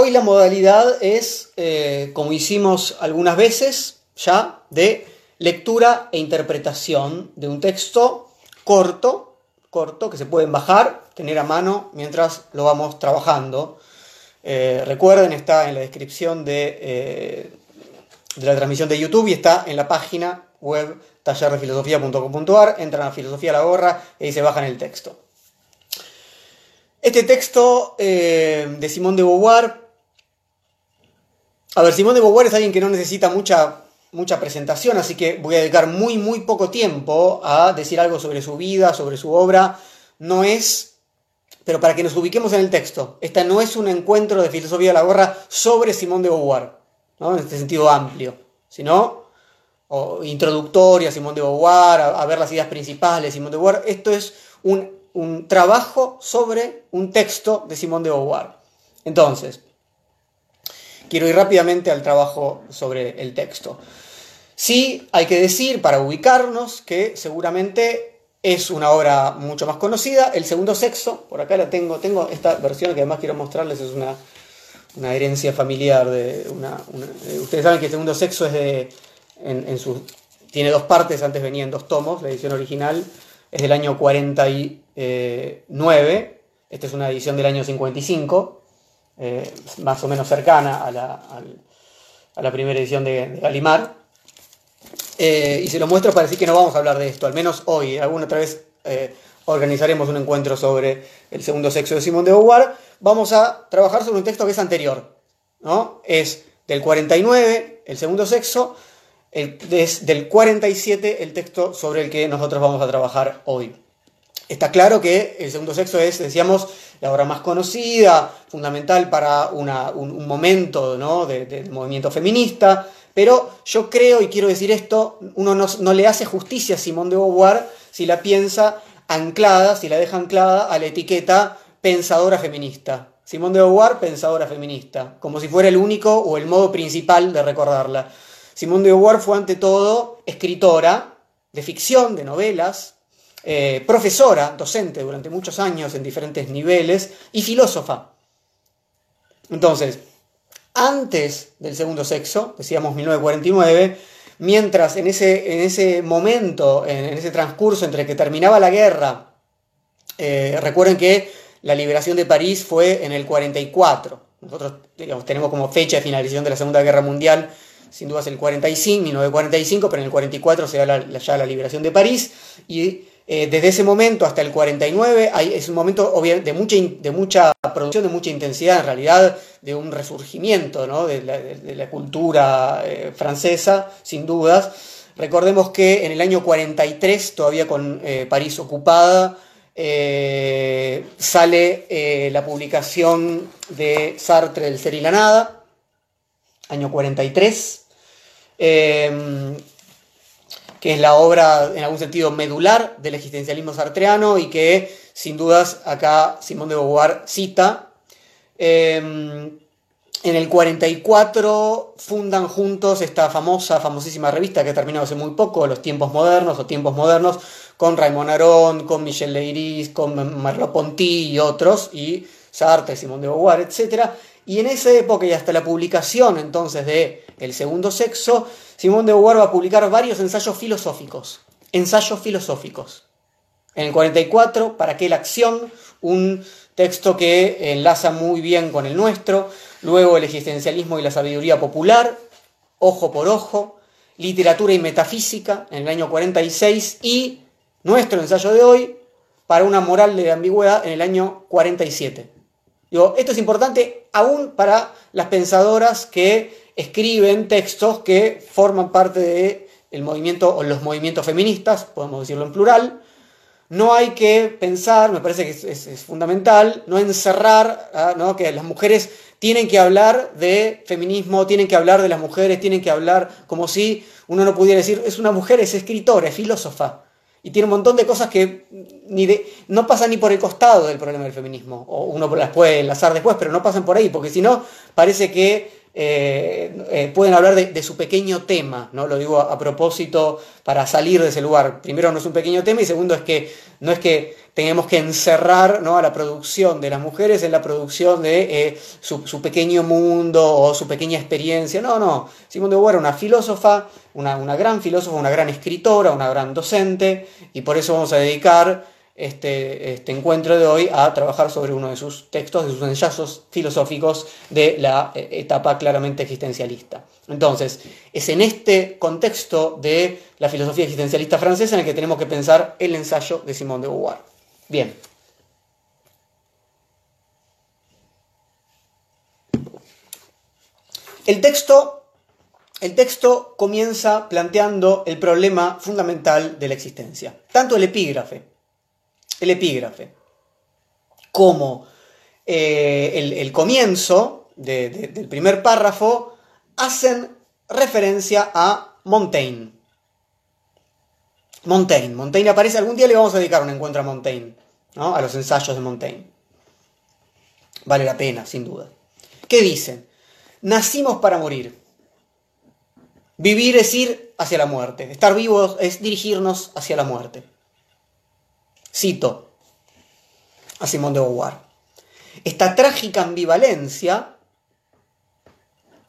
Hoy la modalidad es, eh, como hicimos algunas veces ya, de lectura e interpretación de un texto corto, corto, que se pueden bajar, tener a mano mientras lo vamos trabajando. Eh, recuerden, está en la descripción de, eh, de la transmisión de YouTube y está en la página web tallerdefilosofía.com.ar, entran a Filosofía la Gorra y se bajan el texto. Este texto de Simón de Beauvoir, a ver, Simón de Beauvoir es alguien que no necesita mucha, mucha presentación, así que voy a dedicar muy, muy poco tiempo a decir algo sobre su vida, sobre su obra. No es, pero para que nos ubiquemos en el texto, esta no es un encuentro de filosofía de la gorra sobre Simón de Beauvoir, ¿no? en este sentido amplio, sino o introductoria a Simón de Beauvoir, a, ver las ideas principales de Simón de Beauvoir. Esto es un, un trabajo sobre un texto de Simón de Beauvoir. Entonces, quiero ir rápidamente al trabajo sobre el texto. Sí, hay que decir, para ubicarnos, que seguramente es una obra mucho más conocida. El segundo sexo, por acá la tengo, tengo esta versión que además quiero mostrarles, es una, herencia familiar. De una, ustedes saben que el segundo sexo es de, tiene dos partes, antes venían dos tomos, la edición original es del año 49, esta es una edición del año 55, eh, más o menos cercana a la, primera edición de, de Galimar. Eh, y se lo muestro para decir que no vamos a hablar de esto, al menos hoy. Alguna otra vez eh, organizaremos un encuentro sobre el segundo sexo de Simón de Beauvoir. Vamos a trabajar sobre un texto que es anterior. ¿no? Es del 49, el segundo sexo, el, desde el 47 el texto sobre el que nosotros vamos a trabajar hoy. Está claro que el segundo sexo es, decíamos, la obra más conocida, fundamental para un, un, momento ¿no? de, del movimiento feminista, pero yo creo, y quiero decir esto, uno no, no, le hace justicia a Simone de Beauvoir si la piensa anclada, si la deja anclada a la etiqueta pensadora feminista. Simone de Beauvoir, pensadora feminista, como si fuera el único o el modo principal de recordarla. Simone de Beauvoir fue ante todo escritora de ficción, de novelas, eh, profesora, docente durante muchos años en diferentes niveles y filósofa. Entonces, antes del segundo sexo, decíamos 1949, mientras en ese, en ese momento, en, ese transcurso entre que terminaba la guerra, eh, recuerden que la liberación de París fue en el 44. Nosotros tenemos como fecha de finalización de la Segunda Guerra Mundial sin duda es el 45, 1945, pero en el 44 se da ya la liberación de París y eh, desde ese momento hasta el 49 hay, es un momento de mucha, de mucha producción, de mucha intensidad, en realidad de un resurgimiento ¿no? de, la, cultura eh, francesa, sin dudas. Recordemos que en el año 43, todavía con eh, París ocupada, sale la publicación de Sartre, El ser y la nada, año 43, eh, que es la obra en algún sentido medular del existencialismo sartreano y que sin dudas acá Simón de Beauvoir cita. Eh, en el 44 fundan juntos esta famosa, famosísima revista que ha terminado hace muy poco, Los Tiempos Modernos o Tiempos Modernos, con Raymond Aron, con Michel Leiris, con Merleau-Ponty y otros, y Sartre, Simón de Beauvoir, etc. Y en esa época y hasta la publicación entonces de El segundo sexo, Simón de Beauvoir va a publicar varios ensayos filosóficos. Ensayos filosóficos. En el 44, ¿Para qué la acción? Un texto que enlaza muy bien con el nuestro. Luego el existencialismo y la sabiduría popular, Ojo por Ojo, Literatura y Metafísica en el año 46 y nuestro ensayo de hoy, Para una moral de ambigüedad en el año 47. Esto es importante aún para las pensadoras que escriben textos que forman parte del de movimiento o los movimientos feministas, podemos decirlo en plural. No hay que pensar, me parece que es, es, es fundamental, no encerrar, ¿ah? ¿no? que las mujeres tienen que hablar de feminismo, tienen que hablar de las mujeres, tienen que hablar como si uno no pudiera decir, es una mujer, es escritora, es filósofa y tiene un montón de cosas que no pasan ni por el costado del problema del feminismo, o uno las puede enlazar después, pero no pasan por ahí, porque si no, parece que eh, eh, pueden hablar de, su pequeño tema, ¿no? Lo digo a, propósito para salir de ese lugar. Primero no es un pequeño tema y segundo es que no es que tengamos que encerrar ¿no? a la producción de las mujeres en la producción de eh, su, pequeño mundo o su pequeña experiencia. No, no. Simone de Beauvoir era una filósofa, una, una gran filósofa, una gran escritora, una gran docente y por eso vamos a dedicar este, este, encuentro de hoy a trabajar sobre uno de sus textos, de sus ensayos filosóficos de la eh, etapa claramente existencialista. Entonces, es en este contexto de la filosofía existencialista francesa en el que tenemos que pensar el ensayo de Simone de Beauvoir. Bien. El texto, el texto comienza planteando el problema fundamental de la existencia, tanto el epígrafe el epígrafe, como eh, el, comienzo del primer párrafo hacen referencia a Montaigne. Montaigne. Montaigne aparece, algún día le vamos a dedicar un encuentro a Montaigne, ¿no? a los ensayos de Montaigne. Vale la pena, sin duda. ¿Qué dicen? Nacimos para morir. Vivir es ir hacia la muerte. Estar vivos es dirigirnos hacia la muerte. Cito a Simón de Beauvoir. Esta trágica ambivalencia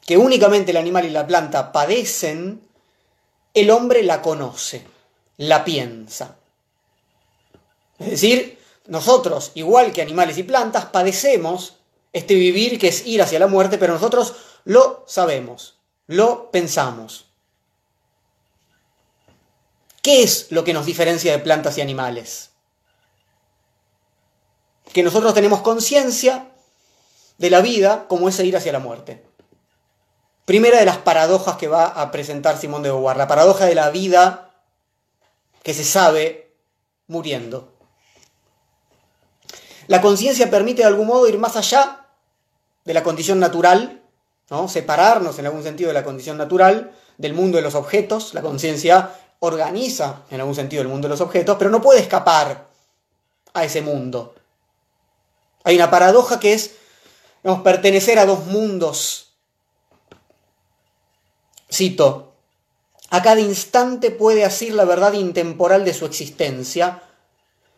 que únicamente el animal y la planta padecen, el hombre la conoce, la piensa. Es decir, nosotros, igual que animales y plantas, padecemos este vivir que es ir hacia la muerte, pero nosotros lo sabemos, lo pensamos. ¿Qué es lo que nos diferencia de plantas y animales? que nosotros tenemos conciencia de la vida como es ir hacia la muerte. Primera de las paradojas que va a presentar Simón de Beauvoir, la paradoja de la vida que se sabe muriendo. La conciencia permite de algún modo ir más allá de la condición natural, ¿no? separarnos en algún sentido de la condición natural, del mundo de los objetos. La conciencia organiza en algún sentido el mundo de los objetos, pero no puede escapar a ese mundo. Hay una paradoja que es pertenecer a dos mundos. Cito, a cada instante puede asir la verdad intemporal de su existencia,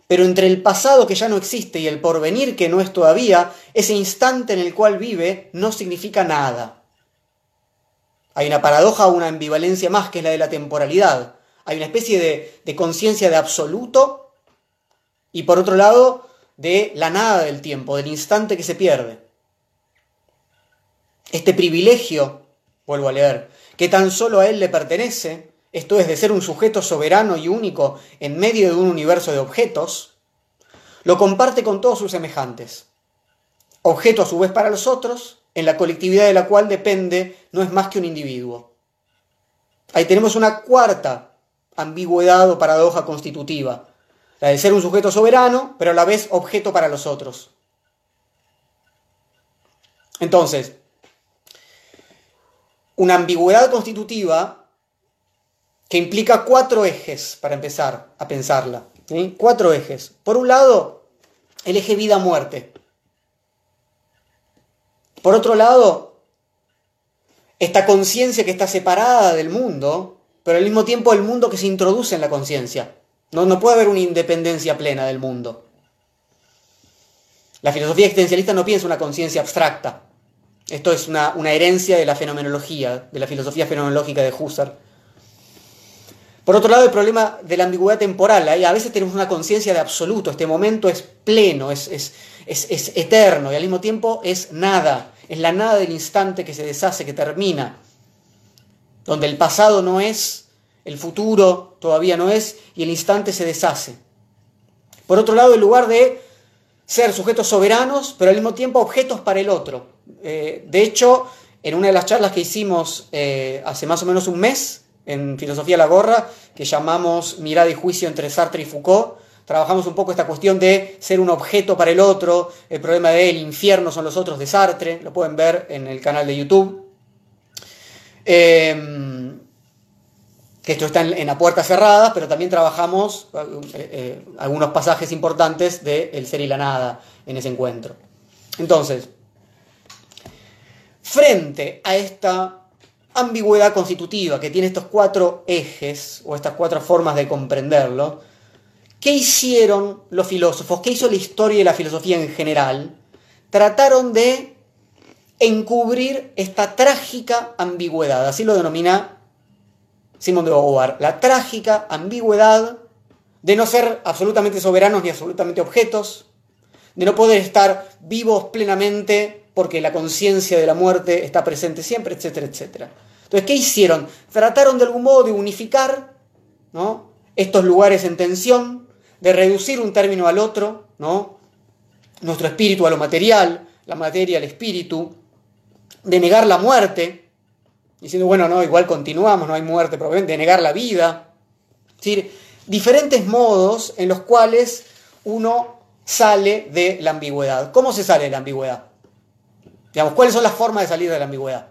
pero entre el pasado que ya no existe y el porvenir que no es todavía, ese instante en el cual vive no significa nada. Hay una paradoja o una ambivalencia más que es la de la temporalidad. Hay una especie de, de conciencia de absoluto y por otro lado de la nada del tiempo, del instante que se pierde. Este privilegio, vuelvo a leer, que tan solo a él le pertenece, esto es de ser un sujeto soberano y único en medio de un universo de objetos, lo comparte con todos sus semejantes. Objeto a su vez para los otros, en la colectividad de la cual depende no es más que un individuo. Ahí tenemos una cuarta ambigüedad o paradoja constitutiva, la de ser un sujeto soberano, pero a la vez objeto para los otros. Entonces, una ambigüedad constitutiva que implica cuatro ejes, para empezar a pensarla. Cuatro ejes. Por un lado, el eje vida-muerte. Por otro lado, esta conciencia que está separada del mundo, pero al mismo tiempo el mundo que se introduce en la conciencia. No, no puede haber una independencia plena del mundo. La filosofía existencialista no piensa una conciencia abstracta. Esto es una, herencia de la fenomenología, de la filosofía fenomenológica de Husserl. Por otro lado, el problema de la ambigüedad temporal. A veces tenemos una conciencia de absoluto. Este momento es pleno, es, es, es, eterno y al mismo tiempo es nada. Es la nada del instante que se deshace, que termina. Donde el pasado no es el futuro todavía no es y el instante se deshace. Por otro lado, en lugar de ser sujetos soberanos, pero al mismo tiempo objetos para el otro. Eh, de hecho, en una de las charlas que hicimos eh, hace más o menos un mes en Filosofía la Gorra, que llamamos Mirada y Juicio entre Sartre y Foucault, trabajamos un poco esta cuestión de ser un objeto para el otro, el problema de el infierno son los otros de Sartre, lo pueden ver en el canal de YouTube. Eh, esto está en, la puerta cerrada, pero también trabajamos eh, eh, algunos pasajes importantes de El ser y la nada en ese encuentro. Entonces, frente a esta ambigüedad constitutiva que tiene estos cuatro ejes o estas cuatro formas de comprenderlo, ¿qué hicieron los filósofos? ¿Qué hizo la historia y la filosofía en general? Trataron de encubrir esta trágica ambigüedad, así lo denomina Simón de Beauvoir, la trágica ambigüedad de no ser absolutamente soberanos ni absolutamente objetos, de no poder estar vivos plenamente porque la conciencia de la muerte está presente siempre, etcétera, etcétera. Entonces, ¿qué hicieron? Trataron de algún modo de unificar ¿no? estos lugares en tensión, de reducir un término al otro, ¿no? nuestro espíritu a lo material, la materia al espíritu, de negar la muerte, diciendo, bueno, no, igual continuamos, no hay muerte, de negar la vida. Es decir, diferentes modos en los cuales uno sale de la ambigüedad. ¿Cómo se sale de la ambigüedad? Digamos, ¿cuáles son las formas de salir de la ambigüedad?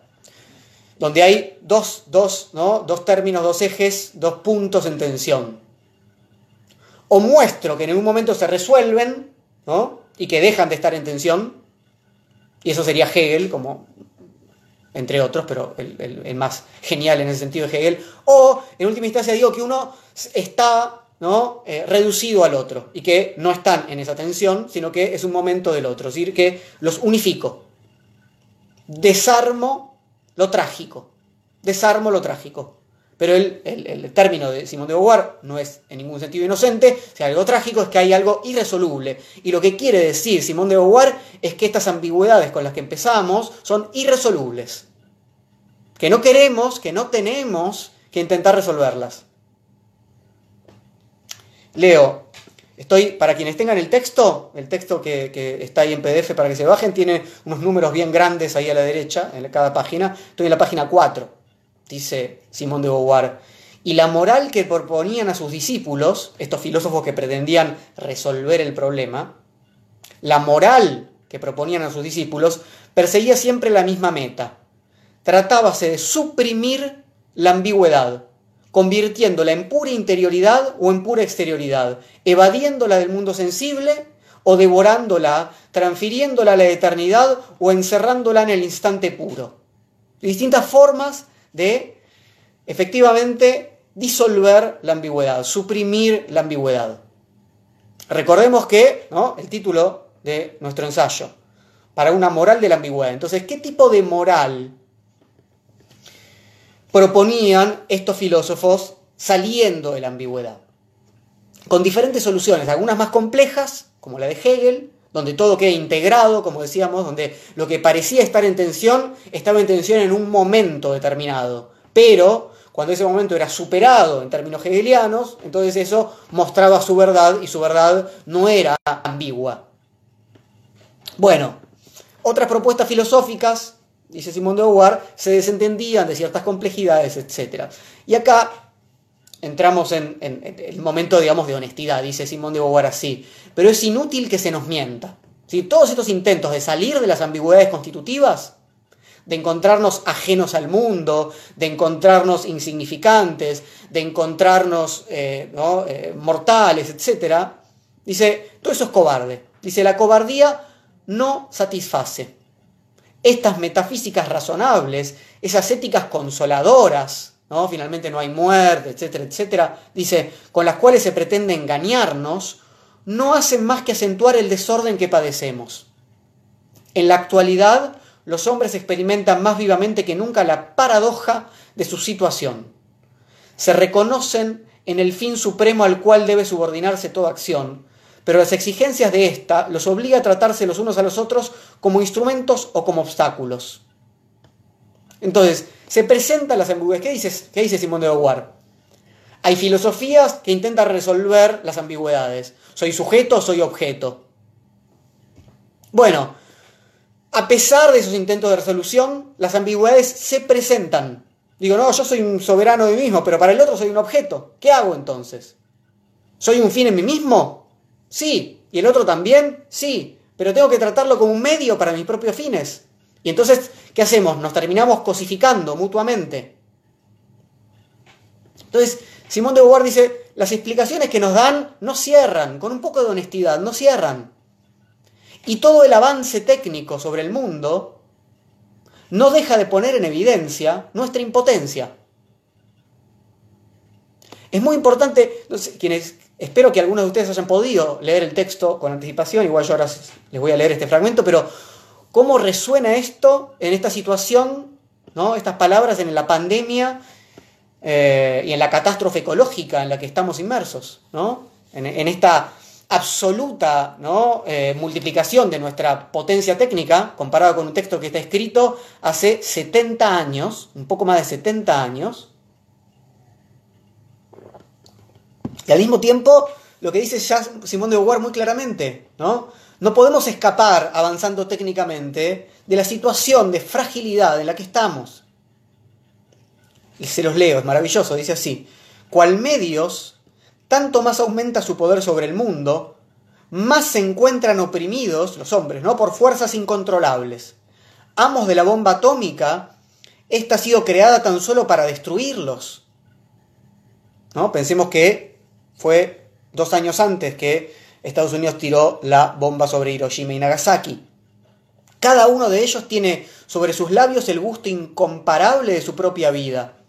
Donde hay dos, dos, ¿no? dos términos, dos ejes, dos puntos en tensión. O muestro que en un momento se resuelven ¿no? y que dejan de estar en tensión, y eso sería Hegel, como entre otros, pero el, más genial en ese sentido es Hegel, o en última instancia digo que uno está ¿no? Eh, reducido al otro y que no están en esa tensión, sino que es un momento del otro, es decir, que los unifico, desarmo lo trágico, desarmo lo trágico. Pero el, término de Simón de Beauvoir no es en ningún sentido inocente. O algo trágico es que hay algo irresoluble. Y lo que quiere decir Simón de Beauvoir es que estas ambigüedades con las que empezamos son irresolubles. Que no queremos, que no tenemos que intentar resolverlas. Leo, estoy, para quienes tengan el texto, el texto que, que, está ahí en PDF para que se bajen, tiene unos números bien grandes ahí a la derecha, en cada página. Estoy en la página 4 dice Simón de Beauvoir, y la moral que proponían a sus discípulos, estos filósofos que pretendían resolver el problema, la moral que proponían a sus discípulos perseguía siempre la misma meta. Tratábase de suprimir la ambigüedad, convirtiéndola en pura interioridad o en pura exterioridad, evadiéndola del mundo sensible o devorándola, transfiriéndola a la eternidad o encerrándola en el instante puro. Distintas formas de efectivamente disolver la ambigüedad, suprimir la ambigüedad. Recordemos que, ¿no? El título de nuestro ensayo, para una moral de la ambigüedad. Entonces, ¿qué tipo de moral proponían estos filósofos saliendo de la ambigüedad? Con diferentes soluciones, algunas más complejas, como la de Hegel, donde todo queda integrado, como decíamos, donde lo que parecía estar en tensión estaba en tensión en un momento determinado. Pero cuando ese momento era superado en términos hegelianos, entonces eso mostraba su verdad y su verdad no era ambigua. Bueno, otras propuestas filosóficas, dice Simón de Beauvoir, se desentendían de ciertas complejidades, etc. Y acá entramos en, el momento, digamos, de honestidad, dice Simón de Beauvoir así. Pero es inútil que se nos mienta. Si Todos estos intentos de salir de las ambigüedades constitutivas, de encontrarnos ajenos al mundo, de encontrarnos insignificantes, de encontrarnos eh, eh, mortales, etc., dice, todo eso es cobarde. Dice, la cobardía no satisface. Estas metafísicas razonables, esas éticas consoladoras, ¿no? Finalmente no hay muerte, etcétera, etcétera. Dice, con las cuales se pretende engañarnos, no hacen más que acentuar el desorden que padecemos. En la actualidad, los hombres experimentan más vivamente que nunca la paradoja de su situación. Se reconocen en el fin supremo al cual debe subordinarse toda acción, pero las exigencias de ésta los obliga a tratarse los unos a los otros como instrumentos o como obstáculos. Entonces, se presentan las ambigüedades. ¿Qué, dices, ¿Qué dice Simón de Beauvoir? Hay filosofías que intentan resolver las ambigüedades. ¿Soy sujeto o soy objeto? Bueno, a pesar de esos intentos de resolución, las ambigüedades se presentan. Digo, no, yo soy un soberano de mí mismo, pero para el otro soy un objeto. ¿Qué hago entonces? ¿Soy un fin en mí mismo? Sí. ¿Y el otro también? Sí. Pero tengo que tratarlo como un medio para mis propios fines. Y entonces, ¿qué hacemos? Nos terminamos cosificando mutuamente. Entonces, Simón de Beauvoir dice, las explicaciones que nos dan no cierran, con un poco de honestidad, no cierran. Y todo el avance técnico sobre el mundo no deja de poner en evidencia nuestra impotencia. Es muy importante, quienes espero que algunos de ustedes hayan podido leer el texto con anticipación, igual yo ahora les voy a leer este fragmento, pero cómo resuena esto en esta situación, ¿no? estas palabras en la pandemia eh, y en la catástrofe ecológica en la que estamos inmersos, ¿no? en, esta absoluta ¿no? Eh, multiplicación de nuestra potencia técnica, comparado con un texto que está escrito hace 70 años, un poco más de 70 años, Y al mismo tiempo, lo que dice ya Simón de Beauvoir muy claramente, ¿no? No podemos escapar, avanzando técnicamente, de la situación de fragilidad en la que estamos. Se los leo, es maravilloso, dice así. Cual medios, tanto más aumenta su poder sobre el mundo, más se encuentran oprimidos los hombres, ¿no? Por fuerzas incontrolables. Amos de la bomba atómica, esta ha sido creada tan solo para destruirlos. ¿No? Pensemos que fue dos años antes que Estados Unidos tiró la bomba sobre Hiroshima y Nagasaki. Cada uno de ellos tiene sobre sus labios el gusto incomparable de su propia vida.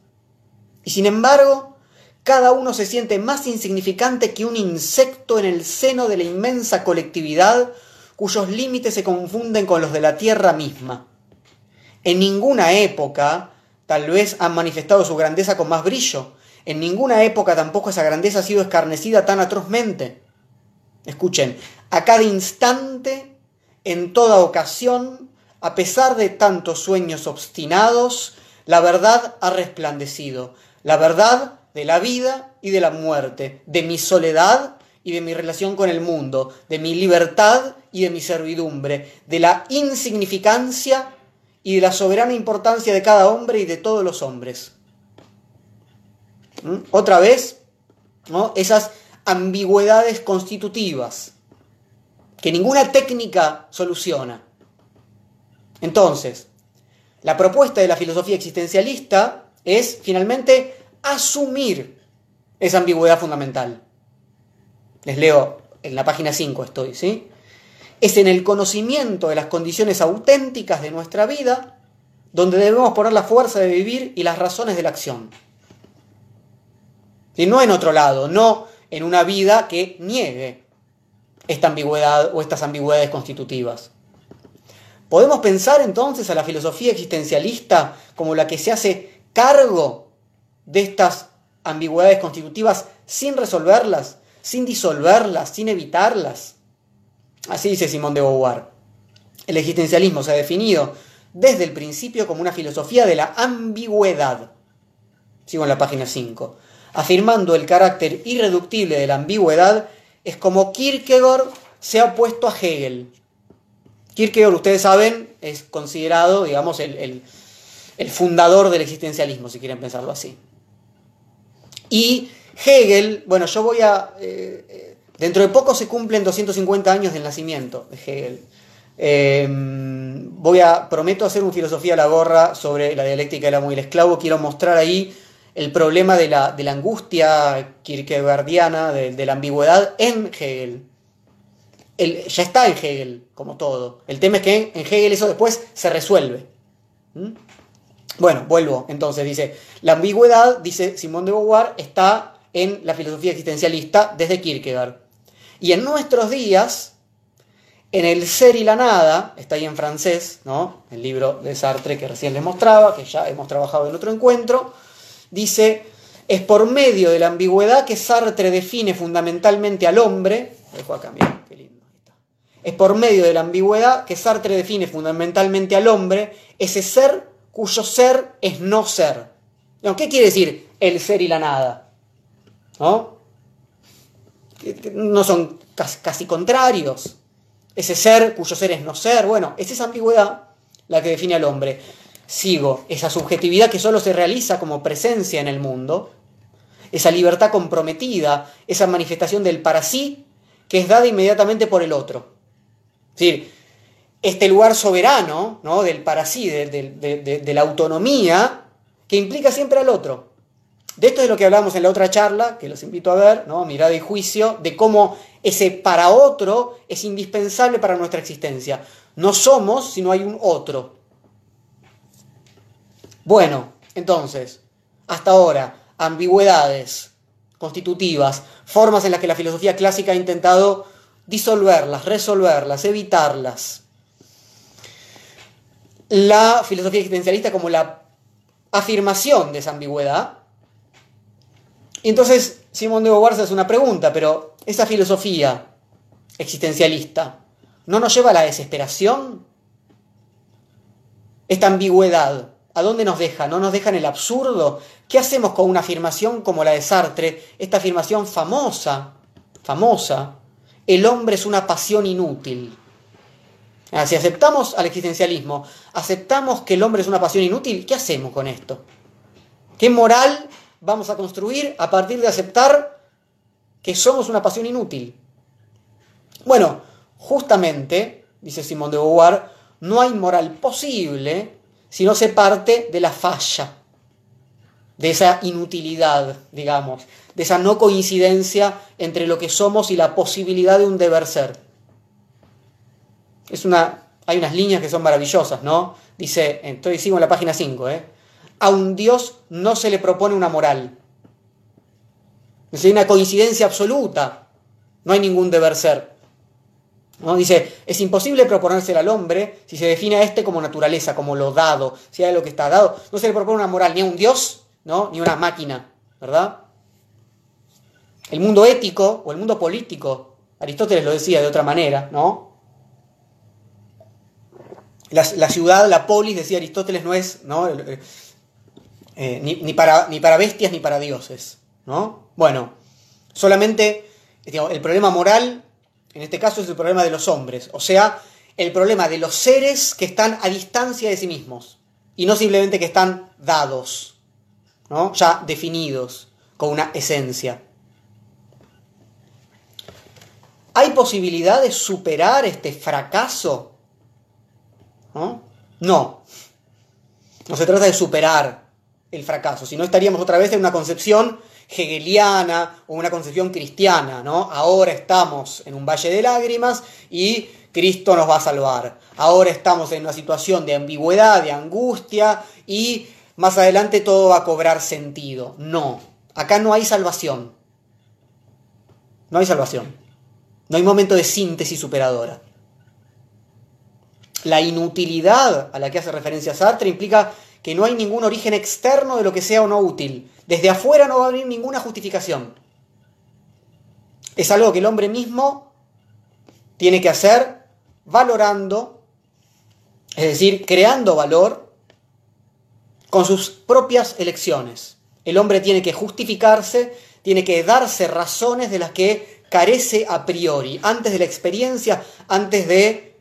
Y sin embargo, cada uno se siente más insignificante que un insecto en el seno de la inmensa colectividad cuyos límites se confunden con los de la Tierra misma. En ninguna época tal vez han manifestado su grandeza con más brillo, en ninguna época tampoco esa grandeza ha sido escarnecida tan atrozmente. Escuchen, a cada instante, en toda ocasión, a pesar de tantos sueños obstinados, la verdad ha resplandecido. La verdad de la vida y de la muerte, de mi soledad y de mi relación con el mundo, de mi libertad y de mi servidumbre, de la insignificancia y de la soberana importancia de cada hombre y de todos los hombres. ¿Mm? Otra vez, ¿no? esas ambigüedades constitutivas que ninguna técnica soluciona. Entonces, la propuesta de la filosofía existencialista es finalmente asumir esa ambigüedad fundamental. Les leo en la página 5 estoy, ¿sí? Es en el conocimiento de las condiciones auténticas de nuestra vida donde debemos poner la fuerza de vivir y las razones de la acción. Y no en otro lado, no en una vida que niegue esta ambigüedad o estas ambigüedades constitutivas. ¿Podemos pensar entonces a la filosofía existencialista como la que se hace cargo de estas ambigüedades constitutivas sin resolverlas, sin disolverlas, sin evitarlas? Así dice Simón de Beauvoir. El existencialismo se ha definido desde el principio como una filosofía de la ambigüedad. Sigo en la página 5 afirmando el carácter irreductible de la ambigüedad, es como Kierkegaard se ha opuesto a Hegel. Kierkegaard, ustedes saben, es considerado, digamos, el, fundador del existencialismo, si quieren pensarlo así. Y Hegel, bueno, yo voy a... Eh, eh, dentro de poco se cumplen 250 años del nacimiento de Hegel. Em, voy a, prometo hacer un filosofía a la gorra sobre la dialéctica del amo y el esclavo. Quiero mostrar ahí el problema de la, angustia kierkegaardiana, de, la ambigüedad en Hegel. ya está en Hegel, como todo. El tema es que en, Hegel eso después se resuelve. ¿Mm? Bueno, vuelvo. Entonces dice, la ambigüedad, dice Simón de Beauvoir, está en la filosofía existencialista desde Kierkegaard. Y en nuestros días, en el ser y la nada, está ahí en francés, ¿no? El libro de Sartre que recién les mostraba, que ya hemos trabajado en otro encuentro, dice, es por medio de la ambigüedad que Sartre define fundamentalmente al hombre, dejo acá, qué lindo, es por medio de la ambigüedad que Sartre define fundamentalmente al hombre, ese ser cuyo ser es no ser. ¿Qué quiere decir el ser y la nada? ¿No? No son casi contrarios. Ese ser cuyo ser es no ser, bueno, es esa ambigüedad la que define al hombre sigo esa subjetividad que solo se realiza como presencia en el mundo, esa libertad comprometida, esa manifestación del para sí que es dada inmediatamente por el otro. Es decir, este lugar soberano ¿no? del para sí, de, la autonomía, que implica siempre al otro. De esto es lo que hablamos en la otra charla, que los invito a ver, ¿no? mirada y juicio, de cómo ese para otro es indispensable para nuestra existencia. No somos si no hay un otro. Bueno, entonces, hasta ahora, ambigüedades constitutivas, formas en las que la filosofía clásica ha intentado disolverlas, resolverlas, evitarlas. La filosofía existencialista como la afirmación de esa ambigüedad. Y entonces Simón de Beauvoir hace una pregunta, pero esa filosofía existencialista no nos lleva a la desesperación? Esta ambigüedad, ¿a dónde nos deja? ¿No nos deja en el absurdo? ¿Qué hacemos con una afirmación como la de Sartre? Esta afirmación famosa, famosa, el hombre es una pasión inútil. Ah, si aceptamos al existencialismo, aceptamos que el hombre es una pasión inútil, ¿qué hacemos con esto? ¿Qué moral vamos a construir a partir de aceptar que somos una pasión inútil? Bueno, justamente, dice Simón de Beauvoir, no hay moral posible si no se parte de la falla, de esa inutilidad, digamos, de esa no coincidencia entre lo que somos y la posibilidad de un deber ser. Es una, hay unas líneas que son maravillosas, ¿no? Dice, estoy sigo en la página 5, ¿eh? A un Dios no se le propone una moral. Es una coincidencia absoluta. No hay ningún deber ser. ¿No? Dice, es imposible proponérselo al hombre si se define a este como naturaleza, como lo dado, si hay lo que está dado. No se le propone una moral ni a un Dios, ¿no? ni una máquina, ¿verdad? El mundo ético o el mundo político, Aristóteles lo decía de otra manera, ¿no? La, ciudad, la polis, decía Aristóteles, no es ¿no? Eh, ni, para, ni para bestias ni para dioses. ¿no? Bueno, solamente el problema moral, en este caso, es el problema de los hombres, o sea, el problema de los seres que están a distancia de sí mismos y no simplemente que están dados, ¿no? ya definidos, con una esencia. ¿Hay posibilidad de superar este fracaso ¿no? No. No se trata de superar el fracaso, sino estaríamos otra vez en una concepción hegeliana o una concepción cristiana, ¿no? Ahora estamos en un valle de lágrimas y Cristo nos va a salvar. Ahora estamos en una situación de ambigüedad, de angustia y más adelante todo va a cobrar sentido. No, acá no hay salvación. No hay salvación. No hay momento de síntesis superadora. La inutilidad a la que hace referencia Sartre implica que no hay ningún origen externo de lo que sea o no útil. Desde afuera no va a venir ninguna justificación. Es algo que el hombre mismo tiene que hacer valorando, es decir, creando valor con sus propias elecciones. El hombre tiene que justificarse, tiene que darse razones de las que carece a priori, antes de la experiencia, antes de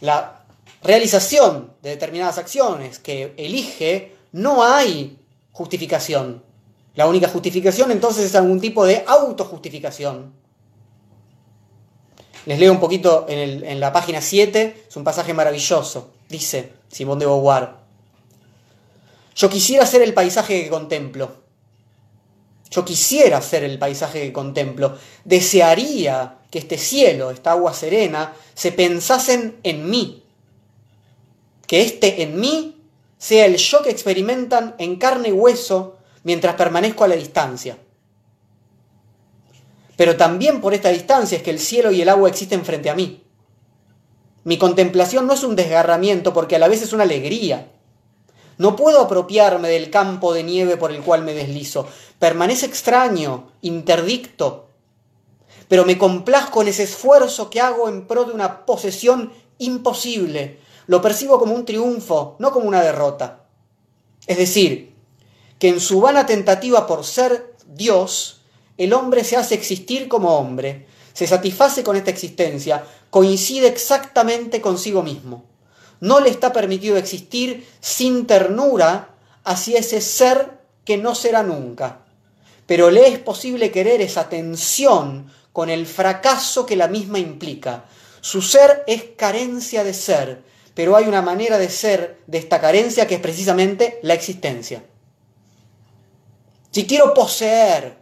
la realización de determinadas acciones que elige, no hay justificación. La única justificación entonces es algún tipo de autojustificación. Les leo un poquito en, la página 7, es un pasaje maravilloso. Dice Simón de Beauvoir, yo quisiera ser el paisaje que contemplo. Yo quisiera ser el paisaje que contemplo. Desearía que este cielo, esta agua serena, se pensasen en mí, que este en mí sea el yo que experimentan en carne y hueso mientras permanezco a la distancia. Pero también por esta distancia es que el cielo y el agua existen frente a mí. Mi contemplación no es un desgarramiento porque a la vez es una alegría. No puedo apropiarme del campo de nieve por el cual me deslizo. Permanece extraño, interdicto. Pero me complazco en ese esfuerzo que hago en pro de una posesión imposible, lo percibo como un triunfo, no como una derrota. Es decir, que en su vana tentativa por ser Dios, el hombre se hace existir como hombre, se satisface con esta existencia, coincide exactamente consigo mismo. No le está permitido existir sin ternura hacia ese ser que no será nunca. Pero le es posible querer esa tensión con el fracaso que la misma implica. Su ser es carencia de ser, pero hay una manera de ser de esta carencia que es precisamente la existencia. Si quiero poseer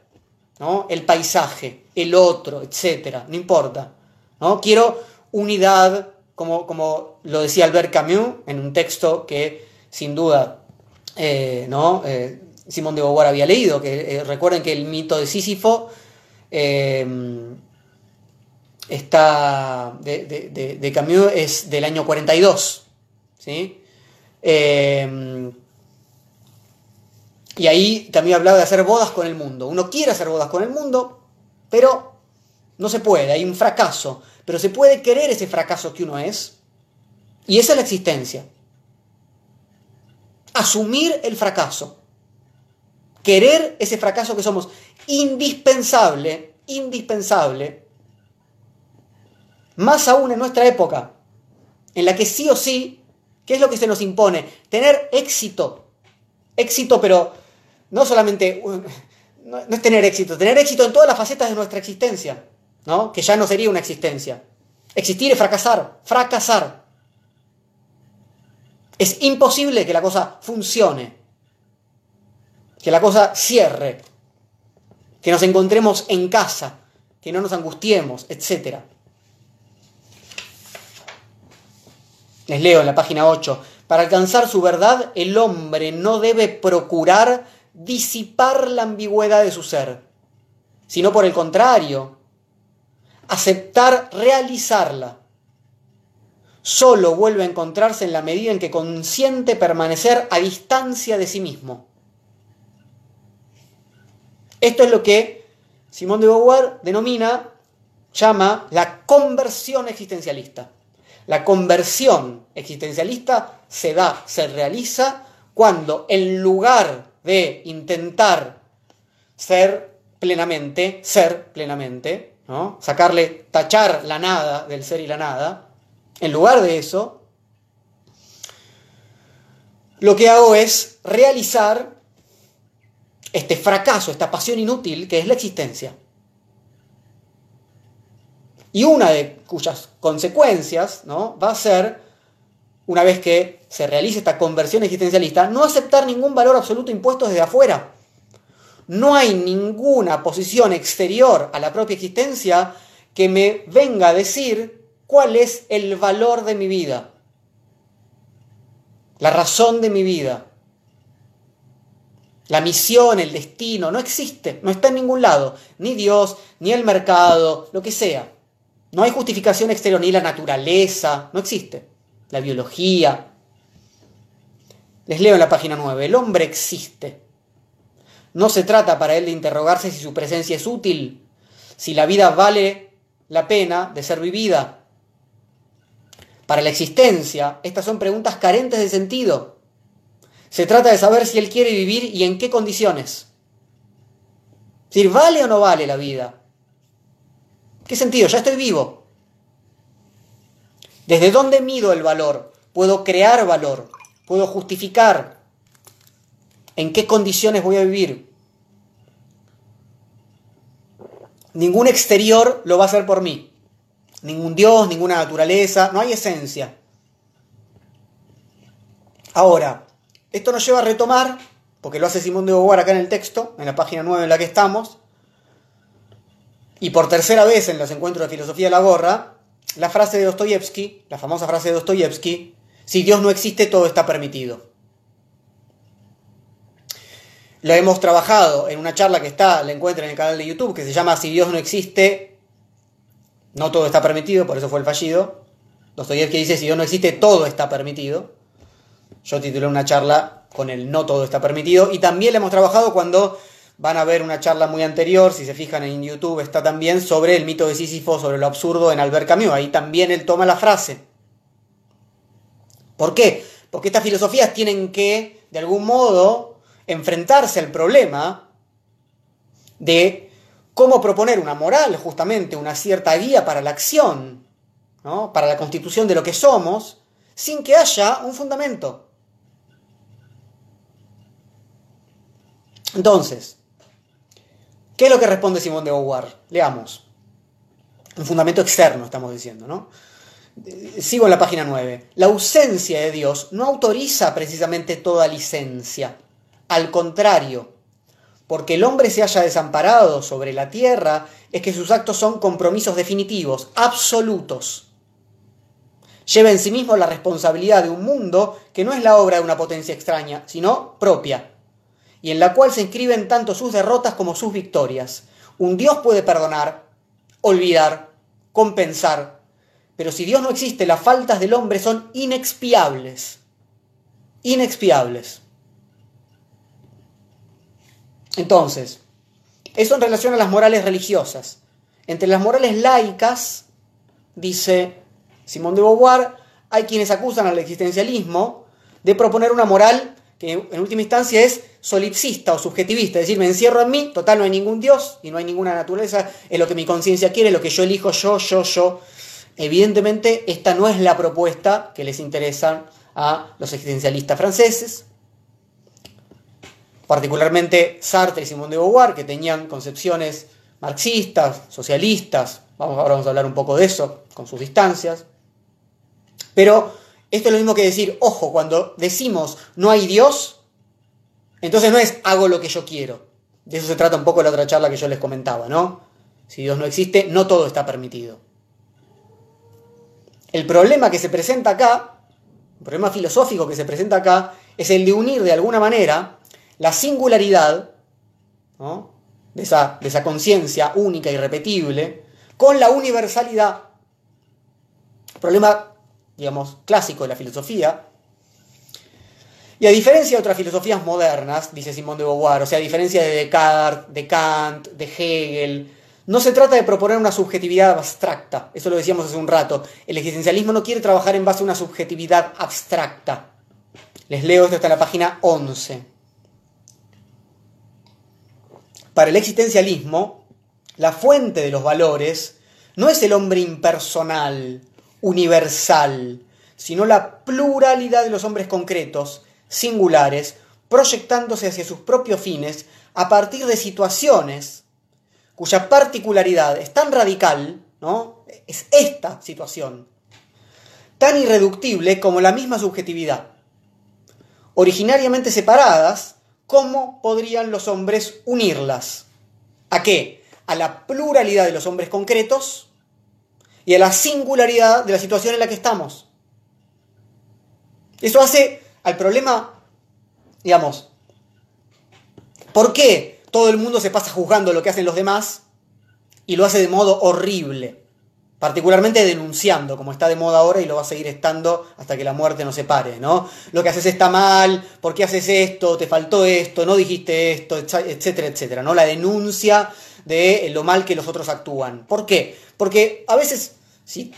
¿no? el paisaje, el otro, etc., no importa. ¿no? Quiero unidad, como, como lo decía Albert Camus en un texto que sin duda eh, ¿no? Eh, Simón de Beauvoir había leído, que recuerden que el mito de Sísifo está de, de, Camus es del año 42, ¿sí? y ahí también hablaba de hacer bodas con el mundo. Uno quiere hacer bodas con el mundo, pero no se puede, hay un fracaso. Pero se puede querer ese fracaso que uno es. Y esa es la existencia. Asumir el fracaso. Querer ese fracaso que somos. Indispensable, indispensable. Más aún en nuestra época, en la que sí o sí, ¿qué es lo que se nos impone? Tener éxito. Éxito, pero no solamente, no, es tener éxito, tener éxito en todas las facetas de nuestra existencia, ¿no? Que ya no sería una existencia. Existir es fracasar, fracasar. Es imposible que la cosa funcione, que la cosa cierre, que nos encontremos en casa, que no nos angustiemos, etc. Les leo en la página 8. Para alcanzar su verdad, el hombre no debe procurar disipar la ambigüedad de su ser, sino por el contrario, aceptar realizarla. Solo vuelve a encontrarse en la medida en que consiente permanecer a distancia de sí mismo. Esto es lo que Simón de Beauvoir denomina, llama la conversión existencialista. La conversión existencialista se da, se realiza cuando en lugar de intentar ser plenamente, ser plenamente, ¿no? sacarle, tachar la nada del ser y la nada, en lugar de eso, lo que hago es realizar este fracaso, esta pasión inútil que es la existencia. Y una de cuyas consecuencias ¿no? va a ser una vez que se realice esta conversión existencialista, no aceptar ningún valor absoluto impuesto desde afuera. No hay ninguna posición exterior a la propia existencia que me venga a decir cuál es el valor de mi vida, la razón de mi vida, la misión, el destino, no existe, no está en ningún lado, ni Dios, ni el mercado, lo que sea. No hay justificación exterior, ni la naturaleza, no existe la biología. Les leo en la página 9, el hombre existe. No se trata para él de interrogarse si su presencia es útil, si la vida vale la pena de ser vivida. Para la existencia, estas son preguntas carentes de sentido. Se trata de saber si él quiere vivir y en qué condiciones. Es decir, ¿vale o no vale la vida? ¿Qué sentido? Ya estoy vivo. ¿Desde dónde mido el valor? ¿Puedo crear valor? ¿Puedo justificar? ¿En qué condiciones voy a vivir? Ningún exterior lo va a hacer por mí. Ningún Dios, ninguna naturaleza, no hay esencia. Ahora, esto nos lleva a retomar, porque lo hace Simón de Beauvoir acá en el texto, en la página 9 en la que estamos, y por tercera vez en los encuentros de filosofía de la gorra, la frase de Dostoyevsky, la famosa frase de Dostoyevsky, si Dios no existe, todo está permitido. Lo hemos trabajado en una charla que está, la encuentran en el canal de YouTube, que se llama Si Dios no existe, no todo está permitido, por eso fue el fallido. Dostoyevsky dice, si Dios no existe, todo está permitido. Yo titulé una charla con el no todo está permitido. Y también la hemos trabajado cuando Van a ver una charla muy anterior, si se fijan en YouTube, está también sobre el mito de Sísifo, sobre lo absurdo en Albert Camus. Ahí también él toma la frase. ¿Por qué? Porque estas filosofías tienen que, de algún modo, enfrentarse al problema de cómo proponer una moral, justamente, una cierta guía para la acción, ¿no? para la constitución de lo que somos, sin que haya un fundamento. Entonces, ¿Qué es lo que responde Simón de Beauvoir? Leamos. Un fundamento externo, estamos diciendo, ¿no? Sigo en la página 9. La ausencia de Dios no autoriza precisamente toda licencia. Al contrario, porque el hombre se haya desamparado sobre la tierra, es que sus actos son compromisos definitivos, absolutos. lleva en sí mismo la responsabilidad de un mundo que no es la obra de una potencia extraña, sino propia, y en la cual se inscriben tanto sus derrotas como sus victorias. Un Dios puede perdonar, olvidar, compensar, pero si Dios no existe, las faltas del hombre son inexpiables. Inexpiables. Entonces, eso en relación a las morales religiosas. Entre las morales laicas, dice Simón de Beauvoir, hay quienes acusan al existencialismo de proponer una moral que en última instancia es solipsista o subjetivista, es decir, me encierro en mí, total no hay ningún Dios y no hay ninguna naturaleza, es lo que mi conciencia quiere, lo que yo elijo, yo, yo, yo. Evidentemente, esta no es la propuesta que les interesa a los existencialistas franceses, particularmente Sartre y Simón de Beauvoir, que tenían concepciones marxistas, socialistas, vamos, ahora vamos a hablar un poco de eso, con sus distancias. Pero esto es lo mismo que decir, ojo, cuando decimos no hay Dios, entonces no es hago lo que yo quiero. De eso se trata un poco la otra charla que yo les comentaba, ¿no? Si Dios no existe, no todo está permitido. El problema que se presenta acá, el problema filosófico que se presenta acá, es el de unir de alguna manera la singularidad de esa, de esa conciencia única y repetible con la universalidad. El problema, digamos, clásico de la filosofía. Y a diferencia de otras filosofías modernas, dice Simón de Beauvoir, o sea, a diferencia de Descartes, de Kant, de Hegel, no se trata de proponer una subjetividad abstracta, eso lo decíamos hace un rato. El existencialismo no quiere trabajar en base a una subjetividad abstracta. Les leo esto hasta la página 11. Para el existencialismo, la fuente de los valores no es el hombre impersonal, universal, sino la pluralidad de los hombres concretos, singulares, proyectándose hacia sus propios fines a partir de situaciones cuya particularidad es tan radical, ¿no? Es esta situación, tan irreductible como la misma subjetividad. Originariamente separadas, ¿cómo podrían los hombres unirlas? ¿A qué? A la pluralidad de los hombres concretos y a la singularidad de la situación en la que estamos. Eso hace al problema, digamos, ¿por qué todo el mundo se pasa juzgando lo que hacen los demás y lo hace de modo horrible? particularmente denunciando, como está de moda ahora y lo va a seguir estando hasta que la muerte nos separe, ¿no? Lo que haces está mal, ¿por qué haces esto? ¿Te faltó esto? ¿No dijiste esto? etcétera, etcétera, ¿no? La denuncia de lo mal que los otros actúan. ¿Por qué? Porque a veces, si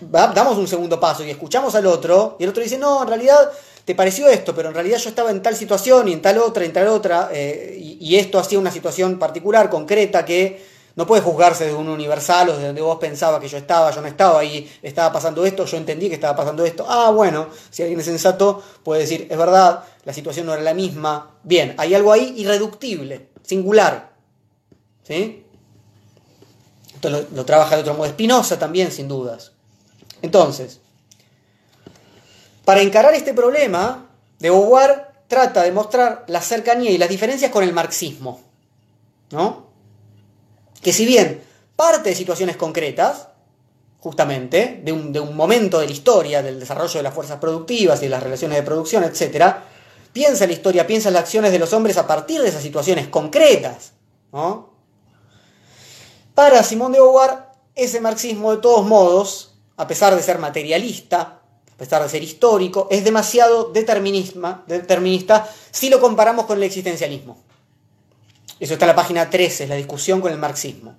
damos un segundo paso y escuchamos al otro, y el otro dice, no, en realidad te pareció esto, pero en realidad yo estaba en tal situación y en tal otra, en tal otra, eh, y esto hacía una situación particular, concreta, que no puede juzgarse de un universal o de donde vos pensabas que yo estaba, yo no estaba ahí, estaba pasando esto, yo entendí que estaba pasando esto. Ah, bueno, si alguien es sensato puede decir, es verdad, la situación no era la misma. Bien, hay algo ahí irreductible, singular. ¿Sí? Esto lo, trabaja de otro modo Espinosa también, sin dudas. Entonces, para encarar este problema, de Beauvoir trata de mostrar la cercanía y las diferencias con el marxismo. ¿No? que si bien parte de situaciones concretas, justamente, de un, momento de la historia, del desarrollo de las fuerzas productivas y de las relaciones de producción, etc., piensa la historia, piensa las acciones de los hombres a partir de esas situaciones concretas. Para Simón de Beauvoir, ese marxismo, de todos modos, a pesar de ser materialista, a pesar de ser histórico, es demasiado determinista si lo comparamos con el existencialismo. Eso está en la página 13, es la discusión con el marxismo.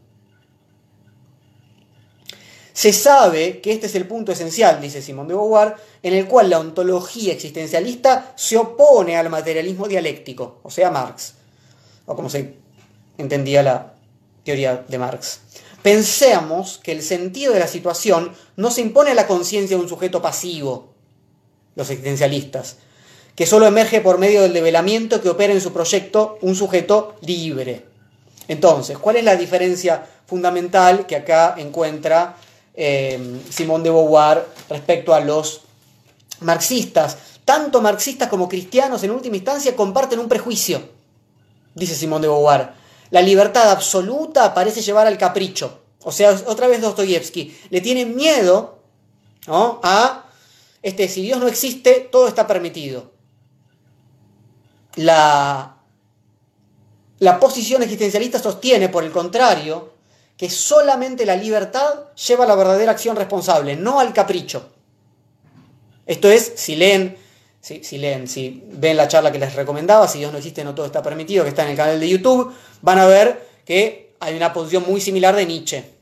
Se sabe que este es el punto esencial, dice Simón de Beauvoir, en el cual la ontología existencialista se opone al materialismo dialéctico, o sea, Marx, o como se entendía la teoría de Marx. Pensemos que el sentido de la situación no se impone a la conciencia de un sujeto pasivo, los existencialistas, que solo emerge por medio del develamiento que opera en su proyecto un sujeto libre. Entonces, ¿cuál es la diferencia fundamental que acá encuentra eh, Simón de Beauvoir respecto a los marxistas? Tanto marxistas como cristianos en última instancia comparten un prejuicio, dice Simón de Beauvoir. La libertad absoluta parece llevar al capricho. O sea, otra vez Dostoyevsky, le tienen miedo a este, si Dios no existe, todo está permitido. La, la posición existencialista sostiene, por el contrario, que solamente la libertad lleva a la verdadera acción responsable, no al capricho. Esto es, si leen, si, leen, si ven la charla que les recomendaba, si Dios no existe, no todo está permitido, que está en el canal de YouTube, van a ver que hay una posición muy similar de Nietzsche.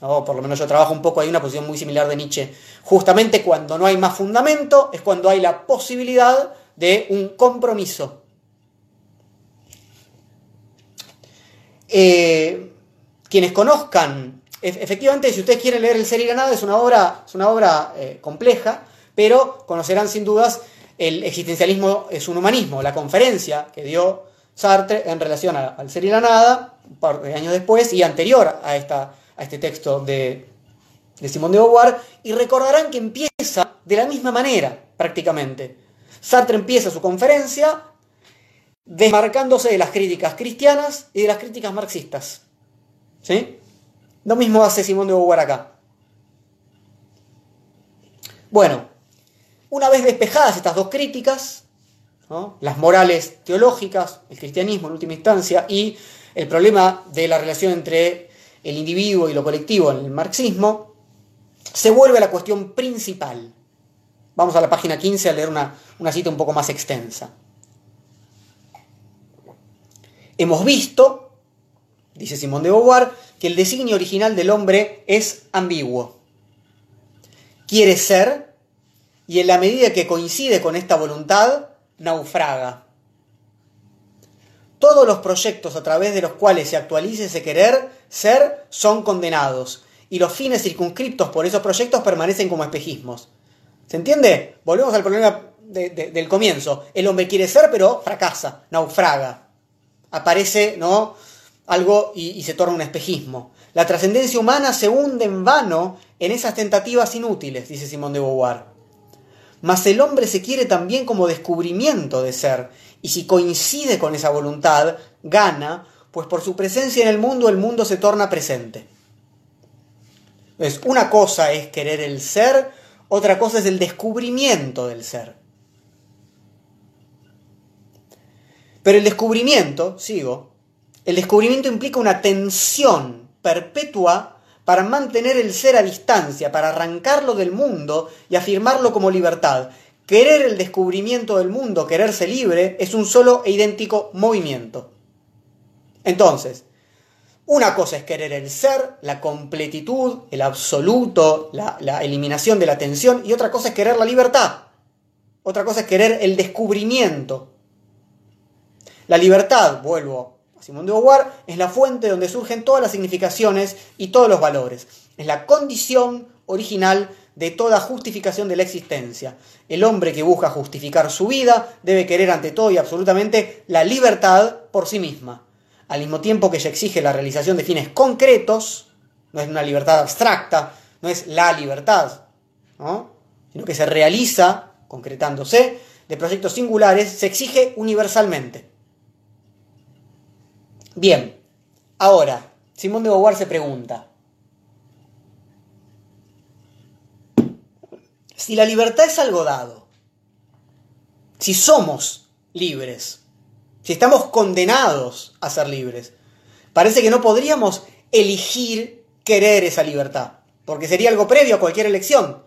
O por lo menos yo trabajo un poco, hay una posición muy similar de Nietzsche. Justamente cuando no hay más fundamento es cuando hay la posibilidad de un compromiso. Eh, quienes conozcan, efectivamente, si ustedes quieren leer El ser y la nada, es una obra, es una obra eh, compleja, pero conocerán sin dudas el existencialismo es un humanismo, la conferencia que dio Sartre en relación al ser y la nada, un par de años después y anterior a, esta, a este texto de, de Simón de Beauvoir, y recordarán que empieza de la misma manera, prácticamente. Sartre empieza su conferencia desmarcándose de las críticas cristianas y de las críticas marxistas. ¿Sí? Lo mismo hace Simón de Beauvoir acá. Bueno, una vez despejadas estas dos críticas, las morales teológicas, el cristianismo en última instancia, y el problema de la relación entre el individuo y lo colectivo en el marxismo, se vuelve a la cuestión principal. Vamos a la página 15 a leer una, una cita un poco más extensa. Hemos visto, dice Simón de Beauvoir, que el designio original del hombre es ambiguo. Quiere ser y en la medida que coincide con esta voluntad, naufraga. Todos los proyectos a través de los cuales se actualice ese querer ser son condenados y los fines circunscriptos por esos proyectos permanecen como espejismos. ¿Se entiende? Volvemos al problema del comienzo. El hombre quiere ser pero fracasa, naufraga. Aparece ¿no? algo y, y se torna un espejismo. La trascendencia humana se hunde en vano en esas tentativas inútiles, dice Simón de Beauvoir. Mas el hombre se quiere también como descubrimiento de ser, y si coincide con esa voluntad, gana, pues por su presencia en el mundo el mundo se torna presente. Entonces, una cosa es querer el ser, otra cosa es el descubrimiento del ser. Pero el descubrimiento, sigo, el descubrimiento implica una tensión perpetua para mantener el ser a distancia, para arrancarlo del mundo y afirmarlo como libertad. Querer el descubrimiento del mundo, quererse libre, es un solo e idéntico movimiento. Entonces, una cosa es querer el ser, la completitud, el absoluto, la, la, eliminación de la tensión, y otra cosa es querer la libertad. Otra cosa es querer el descubrimiento. La libertad, vuelvo Simón de Beauvoir es la fuente donde surgen todas las significaciones y todos los valores. Es la condición original de toda justificación de la existencia. El hombre que busca justificar su vida debe querer ante todo y absolutamente la libertad por sí misma. Al mismo tiempo que ella exige la realización de fines concretos, no es una libertad abstracta, no es la libertad, sino que se realiza, concretándose, de proyectos singulares, se exige universalmente. Bien, ahora, Simón de Beauvoir se pregunta, si la libertad es algo dado, si somos libres, si estamos condenados a ser libres, parece que no podríamos elegir querer esa libertad, porque sería algo previo a cualquier elección.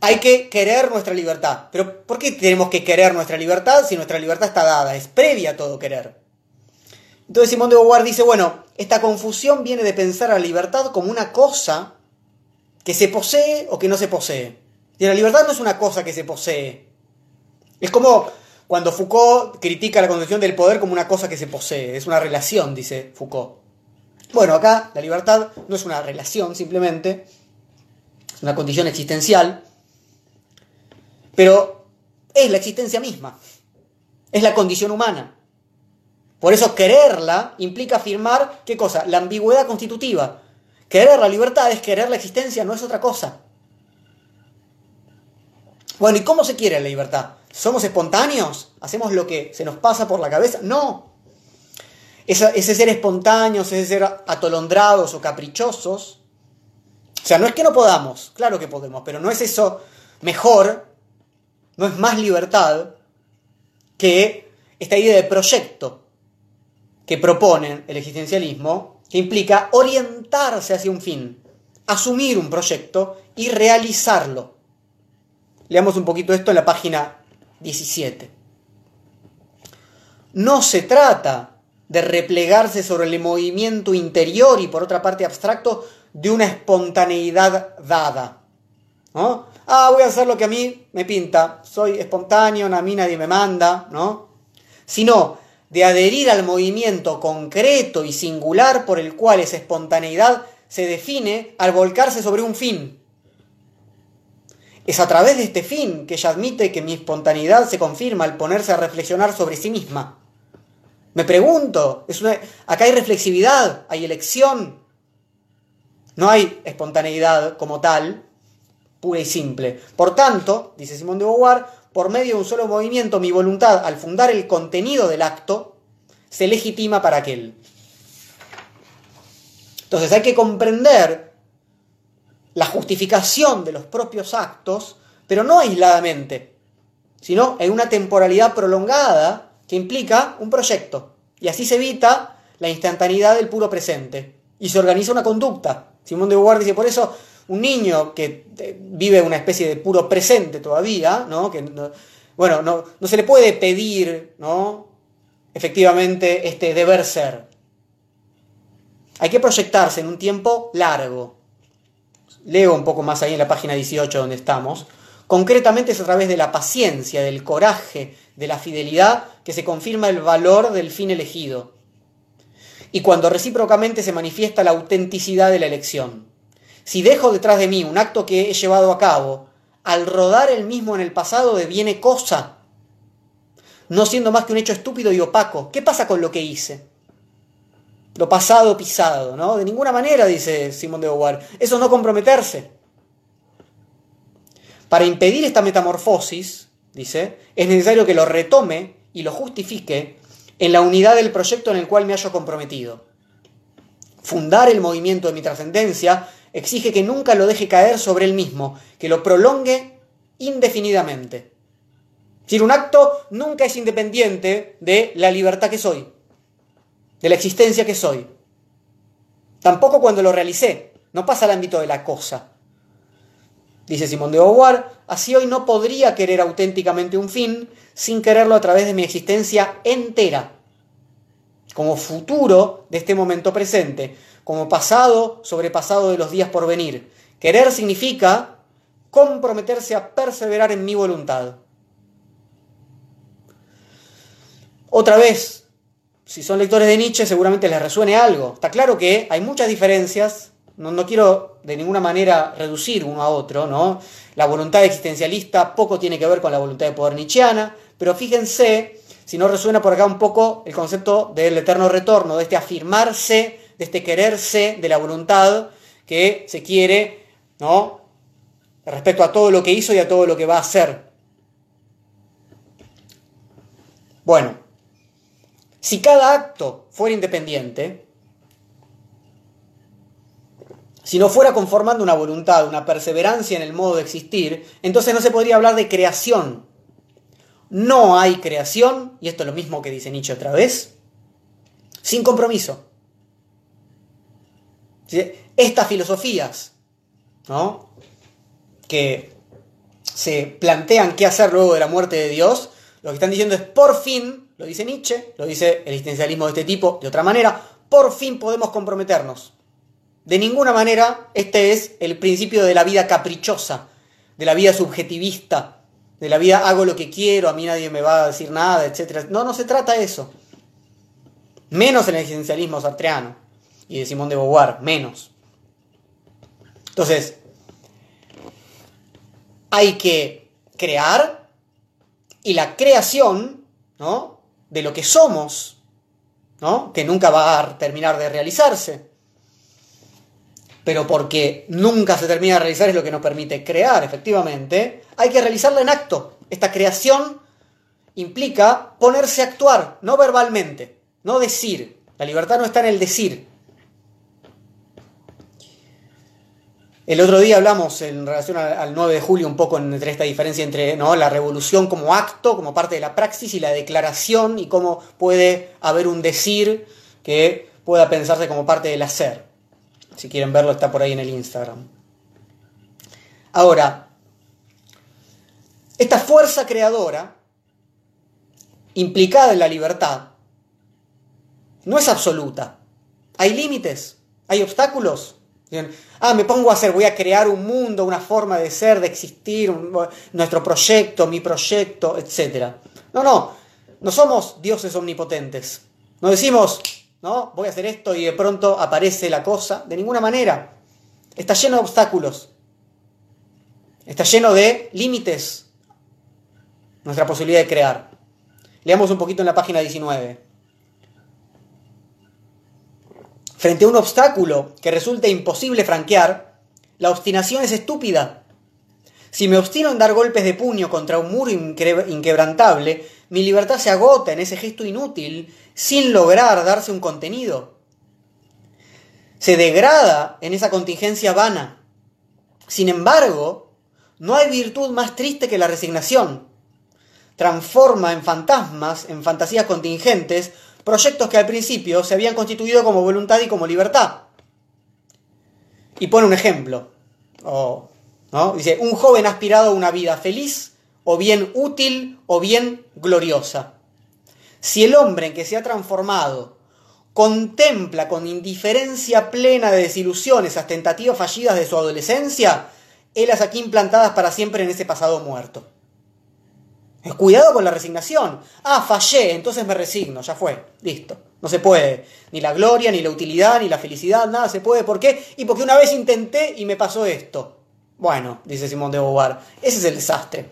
hay que querer nuestra libertad. Pero ¿por qué tenemos que querer nuestra libertad si nuestra libertad está dada? Es previa a todo querer. Entonces Simón de Beauvoir dice, bueno, esta confusión viene de pensar a la libertad como una cosa que se posee o que no se posee. Y la libertad no es una cosa que se posee. Es como cuando Foucault critica la concepción del poder como una cosa que se posee. Es una relación, dice Foucault. Bueno, acá la libertad no es una relación simplemente, es una condición existencial, pero es la existencia misma, es la condición humana. Por eso quererla implica afirmar, ¿qué cosa? La ambigüedad constitutiva. Querer la libertad es querer la existencia, no es otra cosa. Bueno, ¿y cómo se quiere la libertad? ¿Somos espontáneos? ¿Hacemos lo que se nos pasa por la cabeza? No. Ese, ese ser espontáneos, ese ser atolondrados o caprichosos, O sea, no es que no podamos, claro que podemos, pero no es eso mejor, no es más libertad que esta idea de proyecto que propone el existencialismo, que implica orientarse hacia un fin, asumir un proyecto y realizarlo. Leamos un poquito esto en la página 17. No se trata de replegarse sobre el movimiento interior y por otra parte abstracto de una espontaneidad dada. Ah, voy a hacer lo que a mí me pinta, soy espontáneo, a mí nadie me manda, ¿no? Sino de adherir al movimiento concreto y singular por el cual esa espontaneidad se define al volcarse sobre un fin. Es a través de este fin que ella admite que mi espontaneidad se confirma al ponerse a reflexionar sobre sí misma. Me pregunto, es acá hay reflexividad, hay elección. No hay espontaneidad como tal, pura y simple. Por tanto, dice Simón de Beauvoir, por medio de un solo movimiento, mi voluntad, al fundar el contenido del acto, se legitima para aquel. Entonces hay que comprender la justificación de los propios actos, pero no aisladamente, sino en una temporalidad prolongada que implica un proyecto. Y así se evita la instantaneidad del puro presente. Y se organiza una conducta. Simón de Beauvoir dice, por eso un niño que eh, vive una especie de puro presente todavía, ¿no? Que, bueno, no, se le puede pedir, ¿no? Efectivamente, este deber ser. Hay que proyectarse en un tiempo largo. Leo un poco más ahí en la página 18 donde estamos. Concretamente es a través de la paciencia, del coraje, de la fidelidad que se confirma el valor del fin elegido. Y cuando recíprocamente se manifiesta la autenticidad de la elección. Si dejo detrás de mí un acto que he llevado a cabo, al rodar el mismo en el pasado deviene cosa, no siendo más que un hecho estúpido y opaco. ¿Qué pasa con lo que hice? Lo pasado pisado, ¿no? De ninguna manera, dice Simón de Beauvoir. Eso no comprometerse. Para impedir esta metamorfosis, dice, es necesario que lo retome y lo justifique en la unidad del proyecto en el cual me hallo comprometido. Fundar el movimiento de mi trascendencia exige que nunca lo deje caer sobre él mismo, que lo prolongue indefinidamente. Si un acto nunca es independiente de la libertad que soy, de la existencia que soy. Tampoco cuando lo realicé, no pasa al ámbito de la cosa. Dice Simón de Beauvoir, así hoy no podría querer auténticamente un fin sin quererlo a través de mi existencia entera, como futuro de este momento presente, como pasado sobrepasado de los días por venir. Querer significa comprometerse a perseverar en mi voluntad. Otra vez, si son lectores de Nietzsche seguramente les resuene algo. Está claro que hay muchas diferencias no, quiero de ninguna manera reducir uno a otro, ¿no? La voluntad existencialista poco tiene que ver con la voluntad de poder nietzscheana, pero fíjense si no resuena por acá un poco el concepto del eterno retorno, de este afirmarse, de este quererse de la voluntad que se quiere, ¿no? Respecto a todo lo que hizo y a todo lo que va a hacer. Bueno, si cada acto fuera independiente, si no fuera conformando una voluntad, una perseverancia en el modo de existir, entonces no se podría hablar de creación. No hay creación, y esto es lo mismo que dice Nietzsche otra vez, sin compromiso. Estas filosofías, ¿no? que se plantean qué hacer luego de la muerte de Dios, lo que están diciendo es, por fin, lo dice Nietzsche, lo dice el existencialismo de este tipo, de otra manera, por fin podemos comprometernos. De ninguna manera este es el principio de la vida caprichosa, de la vida subjetivista, de la vida hago lo que quiero, a mí nadie me va a decir nada, etc. No, no se trata de eso. Menos en el existencialismo sartreano y de Simón de Beauvoir, menos. Entonces, hay que crear y la creación ¿no? de lo que somos, ¿no? que nunca va a terminar de realizarse, pero porque nunca se termina de realizar es lo que nos permite crear, efectivamente, hay que realizarla en acto. Esta creación implica ponerse a actuar, no verbalmente, no decir. La libertad no está en el decir. El otro día hablamos en relación al 9 de julio un poco entre esta diferencia entre ¿no? la revolución como acto, como parte de la praxis, y la declaración, y cómo puede haber un decir que pueda pensarse como parte del hacer. Si quieren verlo, está por ahí en el Instagram. Ahora, esta fuerza creadora, implicada en la libertad, no es absoluta. Hay límites, hay obstáculos. Ah, me pongo a hacer, voy a crear un mundo, una forma de ser, de existir, nuestro proyecto, mi proyecto, etc. No, no, no somos dioses omnipotentes. No decimos, no, voy a hacer esto y de pronto aparece la cosa. De ninguna manera. Está lleno de obstáculos. Está lleno de límites. Nuestra posibilidad de crear. Leamos un poquito en la página 19. Frente a un obstáculo que resulta imposible franquear, la obstinación es estúpida. Si me obstino en dar golpes de puño contra un muro inquebrantable, mi libertad se agota en ese gesto inútil sin lograr darse un contenido. Se degrada en esa contingencia vana. Sin embargo, no hay virtud más triste que la resignación. Transforma en fantasmas, en fantasías contingentes, proyectos que al principio se habían constituido como voluntad y como libertad. Y pone un ejemplo. ¿no? Dice, un joven aspirado a una vida feliz, o bien útil, o bien gloriosa. Si el hombre en que se ha transformado contempla con indiferencia plena de desilusiones las tentativas fallidas de su adolescencia, él las aquí implantadas para siempre en ese pasado muerto. Cuidado con la resignación. Ah, fallé, entonces me resigno, ya fue, listo. No se puede. Ni la gloria, ni la utilidad, ni la felicidad, nada se puede. ¿Por qué? Y porque una vez intenté y me pasó esto. Bueno, dice Simón de Beauvoir, ese es el desastre.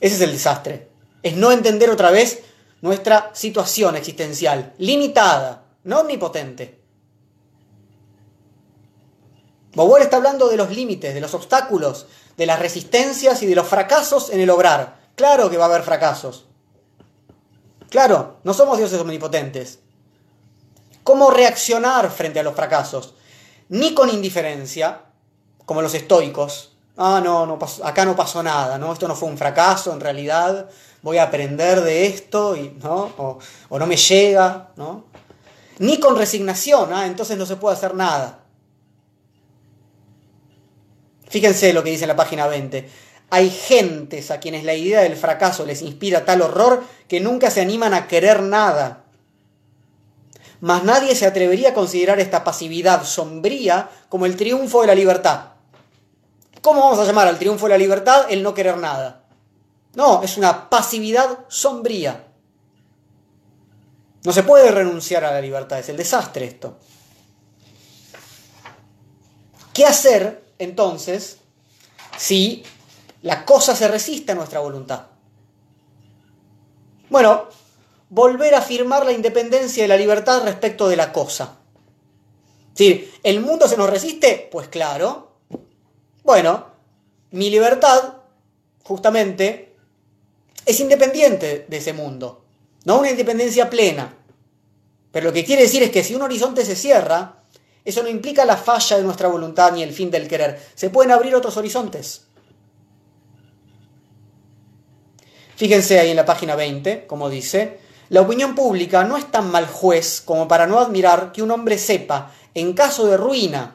Ese es el desastre. Es no entender otra vez nuestra situación existencial, limitada, no omnipotente. Beauvoir está hablando de los límites, de los obstáculos, de las resistencias y de los fracasos en el obrar. Claro que va a haber fracasos. Claro, no somos dioses omnipotentes. ¿Cómo reaccionar frente a los fracasos? Ni con indiferencia, como los estoicos. Ah, no, no acá no pasó nada, ¿no? Esto no fue un fracaso, en realidad voy a aprender de esto, y, ¿no? O, no me llega, ¿no? Ni con resignación, ¿ah? entonces no se puede hacer nada. Fíjense lo que dice en la página 20. Hay gentes a quienes la idea del fracaso les inspira tal horror que nunca se animan a querer nada. Mas nadie se atrevería a considerar esta pasividad sombría como el triunfo de la libertad. ¿Cómo vamos a llamar al triunfo de la libertad el no querer nada? No, es una pasividad sombría. No se puede renunciar a la libertad, es el desastre esto. ¿Qué hacer entonces si la cosa se resiste a nuestra voluntad. Bueno, volver a afirmar la independencia y la libertad respecto de la cosa. Si ¿el mundo se nos resiste? Pues claro. Bueno, mi libertad, justamente, es independiente de ese mundo. No una independencia plena. Pero lo que quiere decir es que si un horizonte se cierra, eso no implica la falla de nuestra voluntad ni el fin del querer. Se pueden abrir otros horizontes. Fíjense ahí en la página 20, como dice, la opinión pública no es tan mal juez como para no admirar que un hombre sepa, en caso de ruina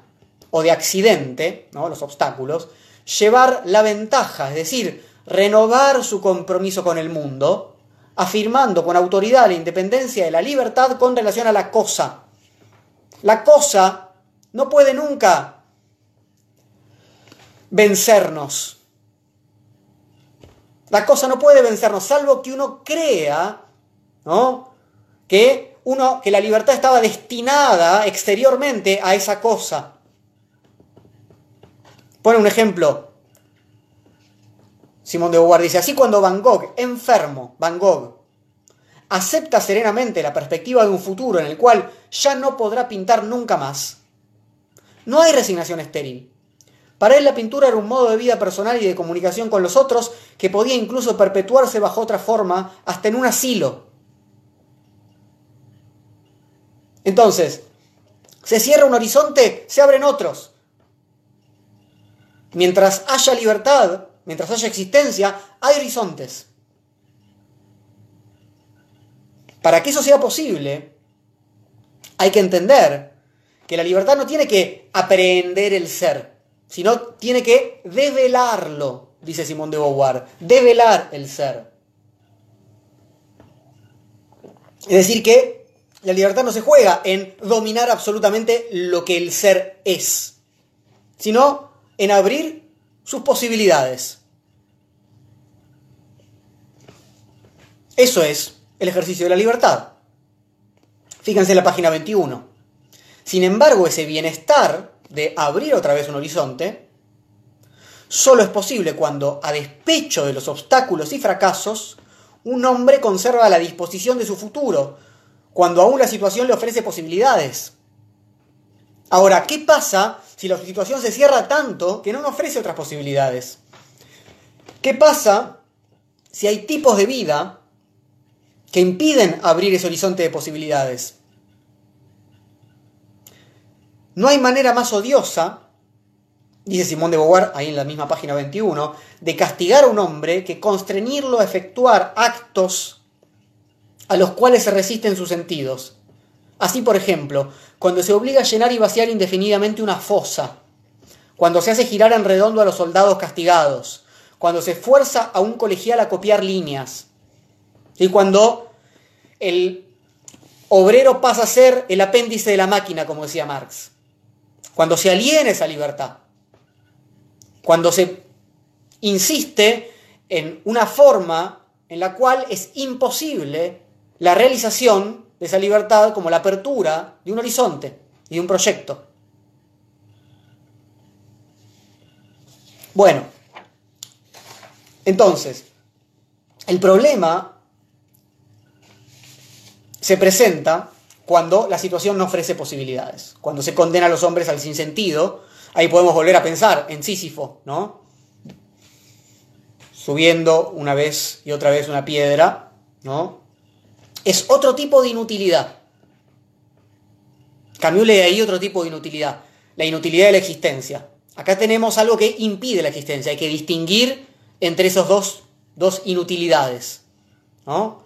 o de accidente, ¿no? los obstáculos, llevar la ventaja, es decir, renovar su compromiso con el mundo, afirmando con autoridad la independencia de la libertad con relación a la cosa. La cosa no puede nunca vencernos. La cosa no puede vencernos, salvo que uno crea, ¿no? Que, uno, que la libertad estaba destinada exteriormente a esa cosa. Pone un ejemplo. Simón de Beauvoir dice, así cuando Van Gogh, enfermo, Van Gogh, acepta serenamente la perspectiva de un futuro en el cual ya no podrá pintar nunca más, no hay resignación estéril. Para él la pintura era un modo de vida personal y de comunicación con los otros que podía incluso perpetuarse bajo otra forma hasta en un asilo. Entonces, se cierra un horizonte, se abren otros. Mientras haya libertad, mientras haya existencia, hay horizontes. Para que eso sea posible, hay que entender que la libertad no tiene que aprender el ser, sino tiene que develarlo, dice Simón de Beauvoir, develar el ser. Es decir, que la libertad no se juega en dominar absolutamente lo que el ser es, sino en abrir sus posibilidades. Eso es el ejercicio de la libertad. Fíjense en la página 21. Sin embargo, ese bienestar de abrir otra vez un horizonte solo es posible cuando, a despecho de los obstáculos y fracasos, un hombre conserva la disposición de su futuro, cuando aún la situación le ofrece posibilidades. Ahora, ¿qué pasa si la situación se cierra tanto que no nos ofrece otras posibilidades? ¿Qué pasa si hay tipos de vida que impiden abrir ese horizonte de posibilidades. No hay manera más odiosa, dice Simón de Beauvoir ahí en la misma página 21, de castigar a un hombre que constreñirlo a efectuar actos a los cuales se resisten sus sentidos. Así, por ejemplo, cuando se obliga a llenar y vaciar indefinidamente una fosa, cuando se hace girar en redondo a los soldados castigados, cuando se fuerza a un colegial a copiar líneas, y cuando el obrero pasa a ser el apéndice de la máquina, como decía Marx. Cuando se aliena esa libertad. Cuando se insiste en una forma en la cual es imposible la realización de esa libertad como la apertura de un horizonte y de un proyecto. Bueno, entonces, el problema se presenta cuando la situación no ofrece posibilidades, cuando se condena a los hombres al sinsentido. Ahí podemos volver a pensar en Sísifo, ¿no? Subiendo una vez y otra vez una piedra, ¿no? Es otro tipo de inutilidad. Cambióle de ahí otro tipo de inutilidad, la inutilidad de la existencia. Acá tenemos algo que impide la existencia, hay que distinguir entre esas dos, dos inutilidades, ¿no?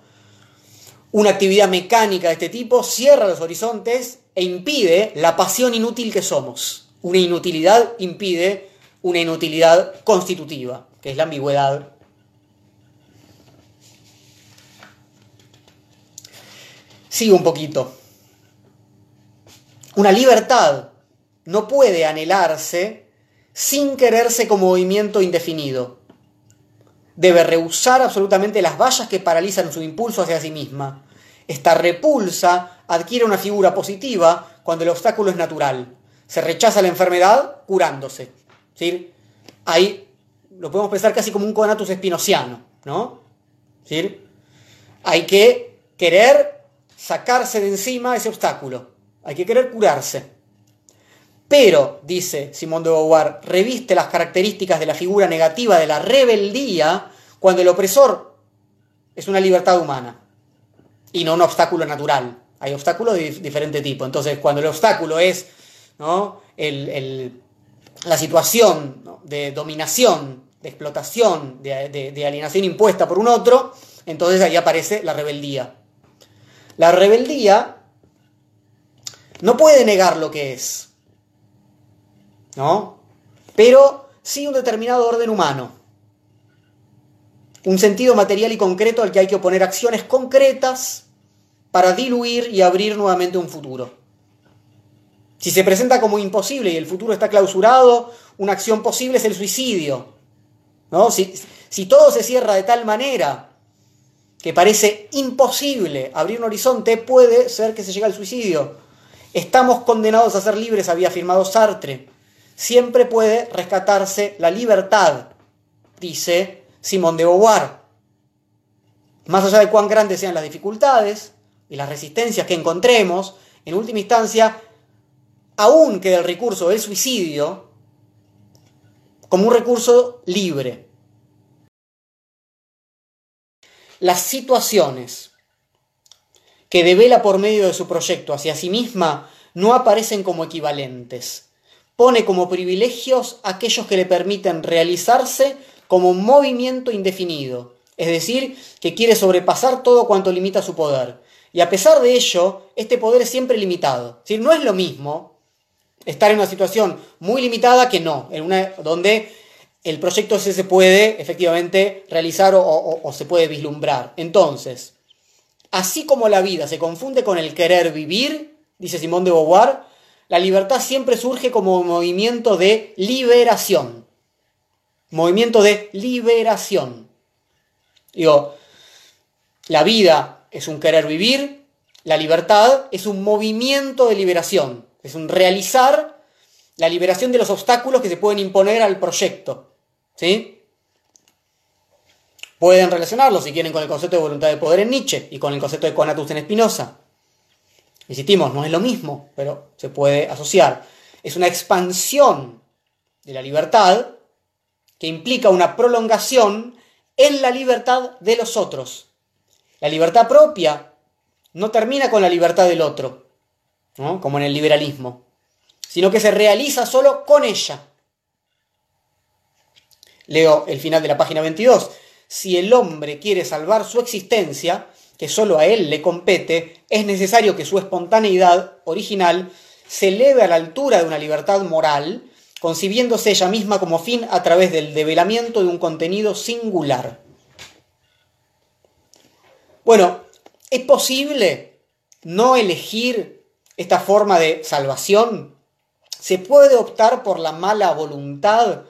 Una actividad mecánica de este tipo cierra los horizontes e impide la pasión inútil que somos. Una inutilidad impide una inutilidad constitutiva, que es la ambigüedad. Sigo un poquito. Una libertad no puede anhelarse sin quererse como movimiento indefinido debe rehusar absolutamente las vallas que paralizan su impulso hacia sí misma. Esta repulsa adquiere una figura positiva cuando el obstáculo es natural. Se rechaza la enfermedad curándose. ¿sí? Ahí lo podemos pensar casi como un conatus espinociano. ¿no? ¿sí? Hay que querer sacarse de encima ese obstáculo. Hay que querer curarse. Pero, dice Simón de Beauvoir, reviste las características de la figura negativa de la rebeldía cuando el opresor es una libertad humana y no un obstáculo natural. Hay obstáculos de diferente tipo. Entonces, cuando el obstáculo es la situación de dominación, de explotación, de alienación impuesta por un otro, entonces ahí aparece la rebeldía. La rebeldía no puede negar lo que es ¿no? Pero sí un determinado orden humano. Un sentido material y concreto al que hay que oponer acciones concretas para diluir y abrir nuevamente un futuro. Si se presenta como imposible y el futuro está clausurado, una acción posible es el suicidio. ¿no? Si, si todo se cierra de tal manera que parece imposible abrir un horizonte, puede ser que se llegue al suicidio. Estamos condenados a ser libres, había afirmado Sartre siempre puede rescatarse la libertad, dice Simón de Beauvoir. Más allá de cuán grandes sean las dificultades y las resistencias que encontremos, en última instancia, aún queda el recurso del suicidio como un recurso libre. Las situaciones que devela por medio de su proyecto hacia sí misma no aparecen como equivalentes pone como privilegios aquellos que le permiten realizarse como un movimiento indefinido, es decir, que quiere sobrepasar todo cuanto limita su poder. Y a pesar de ello, este poder es siempre limitado. Es no es lo mismo estar en una situación muy limitada que no, en una donde el proyecto se puede efectivamente realizar o, o se puede vislumbrar. Entonces, así como la vida se confunde con el querer vivir, dice Simón de Beauvoir, la libertad siempre surge como movimiento de liberación. Movimiento de liberación. Digo, la vida es un querer vivir, la libertad es un movimiento de liberación. Es un realizar la liberación de los obstáculos que se pueden imponer al proyecto. ¿Sí? Pueden relacionarlo, si quieren, con el concepto de voluntad de poder en Nietzsche y con el concepto de conatus en Spinoza. Insistimos, no es lo mismo, pero se puede asociar. Es una expansión de la libertad que implica una prolongación en la libertad de los otros. La libertad propia no termina con la libertad del otro como en el liberalismo, sino que se realiza solo con ella. Leo el final de la página 22. Si el hombre quiere salvar su existencia, que solo a él le compete, es necesario que su espontaneidad original se eleve a la altura de una libertad moral, concibiéndose ella misma como fin a través del develamiento de un contenido singular. Bueno, ¿es posible no elegir esta forma de salvación? ¿Se puede optar por la mala voluntad?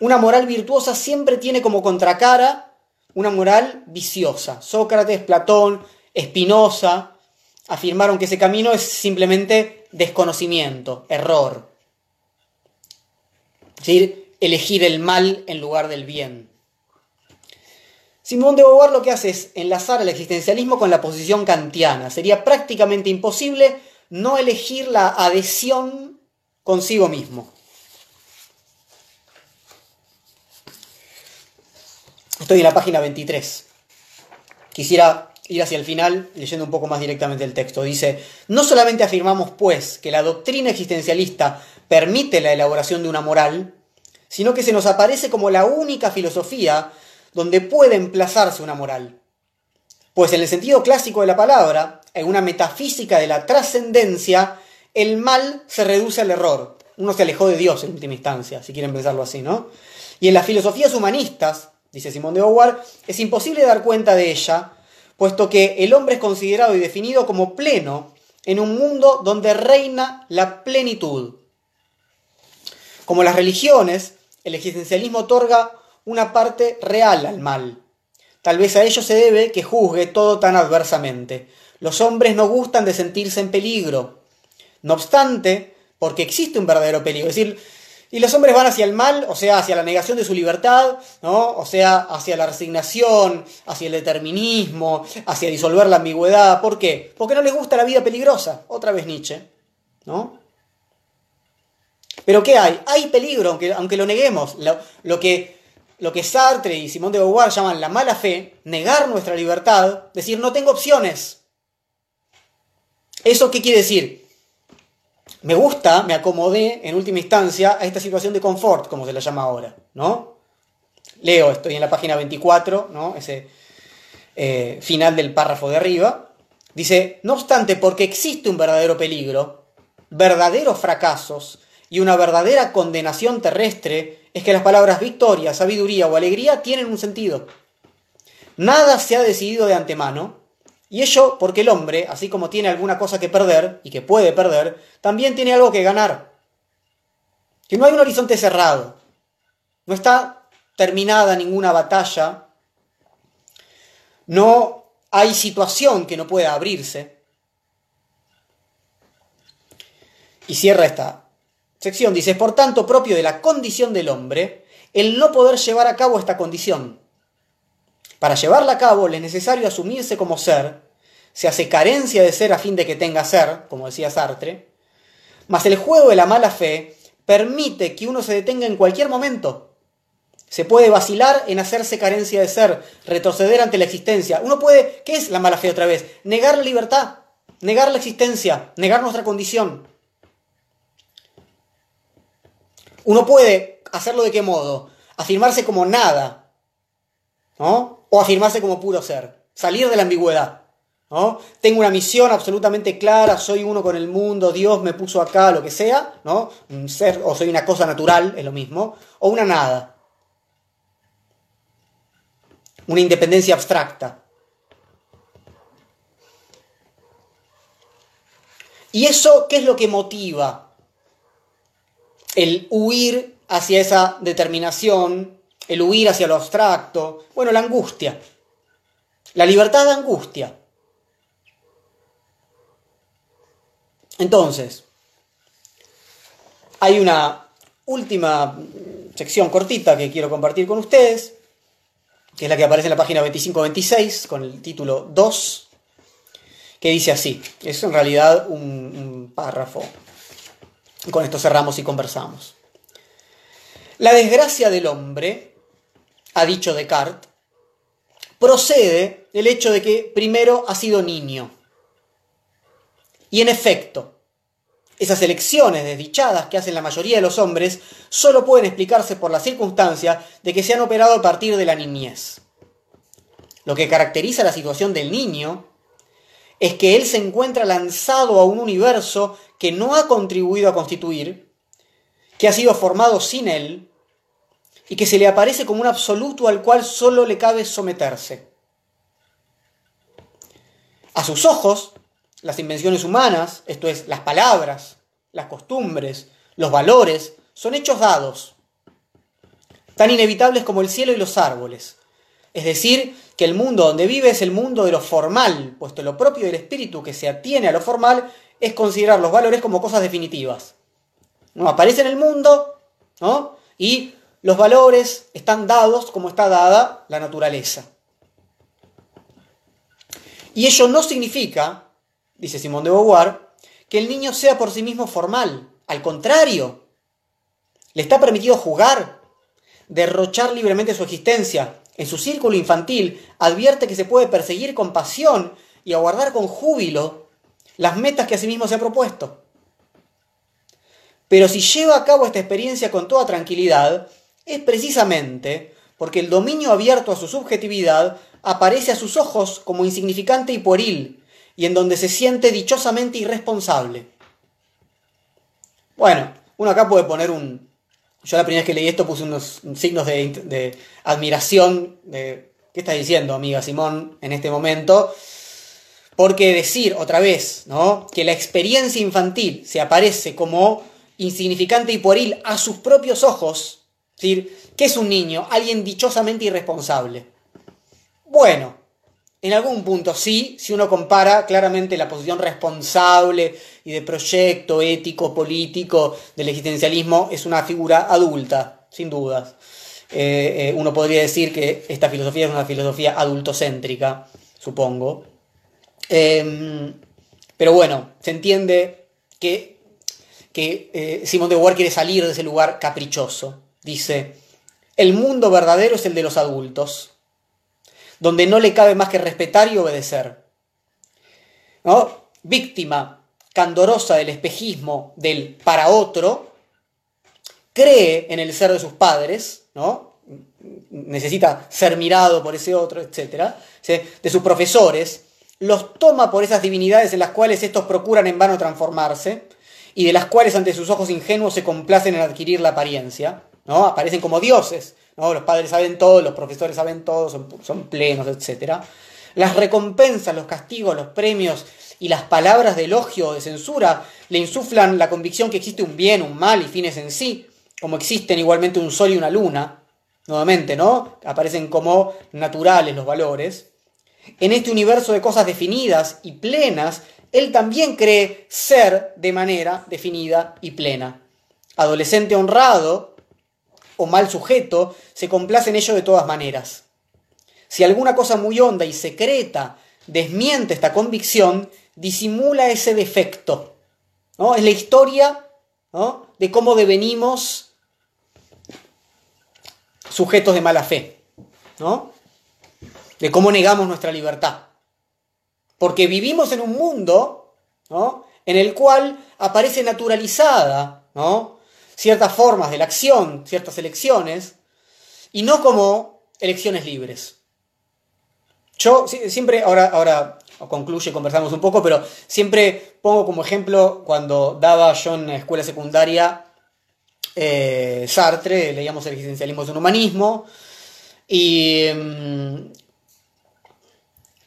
Una moral virtuosa siempre tiene como contracara una moral viciosa. Sócrates, Platón, Espinosa afirmaron que ese camino es simplemente desconocimiento, error. Es decir, elegir el mal en lugar del bien. Simón de Beauvoir lo que hace es enlazar el existencialismo con la posición kantiana. Sería prácticamente imposible no elegir la adhesión consigo mismo. Estoy en la página 23. Quisiera ir hacia el final leyendo un poco más directamente el texto. Dice, no solamente afirmamos pues que la doctrina existencialista permite la elaboración de una moral, sino que se nos aparece como la única filosofía donde puede emplazarse una moral. Pues en el sentido clásico de la palabra, en una metafísica de la trascendencia, el mal se reduce al error. Uno se alejó de Dios en última instancia, si quieren pensarlo así, ¿no? Y en las filosofías humanistas, dice Simón de Beauvoir, es imposible dar cuenta de ella, puesto que el hombre es considerado y definido como pleno en un mundo donde reina la plenitud. Como las religiones, el existencialismo otorga una parte real al mal. Tal vez a ello se debe que juzgue todo tan adversamente. Los hombres no gustan de sentirse en peligro. No obstante, porque existe un verdadero peligro. Y los hombres van hacia el mal, o sea, hacia la negación de su libertad, ¿no? O sea, hacia la resignación, hacia el determinismo, hacia disolver la ambigüedad. ¿Por qué? Porque no les gusta la vida peligrosa. Otra vez Nietzsche, ¿no? Pero ¿qué hay? Hay peligro, aunque, aunque lo neguemos. Lo, que lo que Sartre y Simón de Beauvoir llaman la mala fe, negar nuestra libertad, decir no tengo opciones. ¿Eso qué quiere decir? Me gusta, me acomodé en última instancia a esta situación de confort, como se la llama ahora, ¿no? Leo, estoy en la página 24, ¿no? Ese eh, final del párrafo de arriba. Dice, no obstante, porque existe un verdadero peligro, verdaderos fracasos y una verdadera condenación terrestre, es que las palabras victoria, sabiduría o alegría tienen un sentido. Nada se ha decidido de antemano, y ello porque el hombre, así como tiene alguna cosa que perder, y que puede perder, también tiene algo que ganar. Que no hay un horizonte cerrado, no está terminada ninguna batalla, no hay situación que no pueda abrirse. Y cierra esta sección dice, por tanto propio de la condición del hombre el no poder llevar a cabo esta condición. Para llevarla a cabo le es necesario asumirse como ser, se hace carencia de ser a fin de que tenga ser, como decía Sartre, mas el juego de la mala fe permite que uno se detenga en cualquier momento. Se puede vacilar en hacerse carencia de ser, retroceder ante la existencia. Uno puede, ¿qué es la mala fe otra vez? Negar la libertad, negar la existencia, negar nuestra condición. Uno puede hacerlo de qué modo? Afirmarse como nada, ¿no? O afirmarse como puro ser, salir de la ambigüedad. ¿no? Tengo una misión absolutamente clara, soy uno con el mundo, Dios me puso acá, lo que sea, ¿no? Un ser, o soy una cosa natural, es lo mismo, o una nada. Una independencia abstracta. ¿Y eso qué es lo que motiva el huir hacia esa determinación, el huir hacia lo abstracto? Bueno, la angustia. La libertad de angustia. Entonces, hay una última sección cortita que quiero compartir con ustedes, que es la que aparece en la página 25-26 con el título 2, que dice así. Es en realidad un, un párrafo. Con esto cerramos y conversamos. La desgracia del hombre, ha dicho Descartes, procede del hecho de que primero ha sido niño y en efecto, esas elecciones desdichadas que hacen la mayoría de los hombres solo pueden explicarse por la circunstancia de que se han operado a partir de la niñez. Lo que caracteriza la situación del niño es que él se encuentra lanzado a un universo que no ha contribuido a constituir, que ha sido formado sin él y que se le aparece como un absoluto al cual solo le cabe someterse. A sus ojos, las invenciones humanas, esto es, las palabras, las costumbres, los valores, son hechos dados, tan inevitables como el cielo y los árboles. Es decir, que el mundo donde vive es el mundo de lo formal, puesto lo propio del espíritu que se atiene a lo formal es considerar los valores como cosas definitivas. No aparece en el mundo, ¿no? Y los valores están dados como está dada la naturaleza. Y ello no significa dice Simón de Beauvoir, que el niño sea por sí mismo formal. Al contrario, le está permitido jugar, derrochar libremente su existencia. En su círculo infantil advierte que se puede perseguir con pasión y aguardar con júbilo las metas que a sí mismo se ha propuesto. Pero si lleva a cabo esta experiencia con toda tranquilidad, es precisamente porque el dominio abierto a su subjetividad aparece a sus ojos como insignificante y pueril, y en donde se siente dichosamente irresponsable. Bueno, uno acá puede poner un... Yo la primera vez que leí esto puse unos signos de, admiración de... ¿Qué estás diciendo, amiga Simón, en este momento? Porque decir otra vez, ¿no? Que la experiencia infantil se aparece como insignificante y pueril a sus propios ojos, decir, ¿qué es un niño? Alguien dichosamente irresponsable. Bueno, en algún punto sí, si uno compara claramente la posición responsable y de proyecto ético, político del existencialismo, es una figura adulta, sin dudas. Eh, eh, uno podría decir que esta filosofía es una filosofía adultocéntrica, supongo. Em, pero bueno, se entiende que, que eh, Simón de Beauvoir quiere salir de ese lugar caprichoso. Dice, el mundo verdadero es el de los adultos donde no le cabe más que respetar y obedecer. ¿No? Víctima candorosa del espejismo del para otro, cree en el ser de sus padres, ¿no? necesita ser mirado por ese otro, etc., de sus profesores, los toma por esas divinidades en las cuales estos procuran en vano transformarse y de las cuales ante sus ojos ingenuos se complacen en adquirir la apariencia, ¿no? aparecen como dioses, los padres saben todo, los profesores saben todo, son, plenos, etc. Las recompensas, los castigos, los premios y las palabras de elogio o de censura le insuflan la convicción que existe un bien, un mal y fines en sí, como existen igualmente un sol y una luna, nuevamente, ¿no? Aparecen como naturales los valores. En este universo de cosas definidas y plenas, él también cree ser de manera definida y plena. Adolescente honrado, o mal sujeto, se complace en ello de todas maneras. Si alguna cosa muy honda y secreta desmiente esta convicción, disimula ese defecto. ¿no? Es la historia de cómo devenimos sujetos de mala fe, ¿no? de cómo negamos nuestra libertad. Porque vivimos en un mundo en el cual aparece naturalizada ¿no? Ciertas formas de la acción, ciertas elecciones, y no como elecciones libres. Yo siempre, ahora, ahora concluye, conversamos un poco, pero siempre pongo como ejemplo cuando daba yo en escuela secundaria eh, Sartre, leíamos el existencialismo es un humanismo, y mm,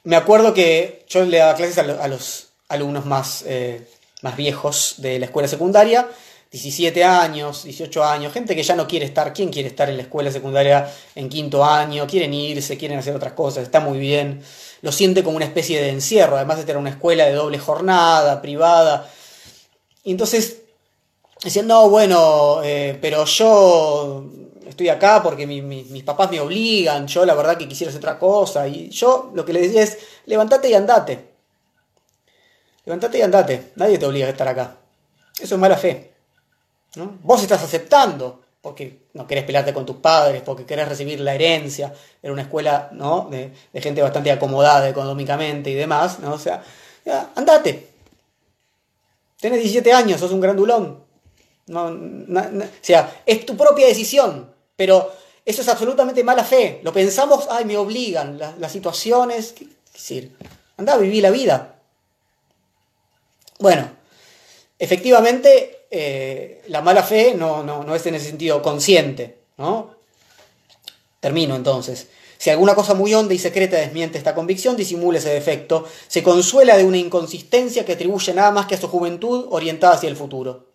me acuerdo que yo le daba clases a, los alumnos más, eh, más viejos de la escuela secundaria, 17 años, 18 años, gente que ya no quiere estar, ¿quién quiere estar en la escuela secundaria en quinto año? Quieren irse, quieren hacer otras cosas, está muy bien, lo siente como una especie de encierro, además de tener una escuela de doble jornada, privada. Y entonces decían, no, bueno, eh, pero yo estoy acá porque mis papás me obligan, yo la verdad que quisiera hacer otra cosa. Y yo lo que le decía es, levántate y andate. Levántate y andate, nadie te obliga a estar acá. Eso es mala fe. Vos estás aceptando porque no querés pelearte con tus padres, porque querés recibir la herencia, en una escuela ¿no? de, gente bastante acomodada económicamente y demás, ¿no? O sea, andate. Tenés 17 años, sos un grandulón. No, o sea, es tu propia decisión, pero eso es absolutamente mala fe. Lo pensamos, ay, me obligan las, situaciones. ¿qué, decir? Anda a vivir la vida. Bueno, efectivamente, eh, la mala fe no, no, es en ese sentido consciente. ¿no? Termino entonces. Si alguna cosa muy honda y secreta desmiente esta convicción, disimula ese defecto, se consuela de una inconsistencia que atribuye nada más que a su juventud orientada hacia el futuro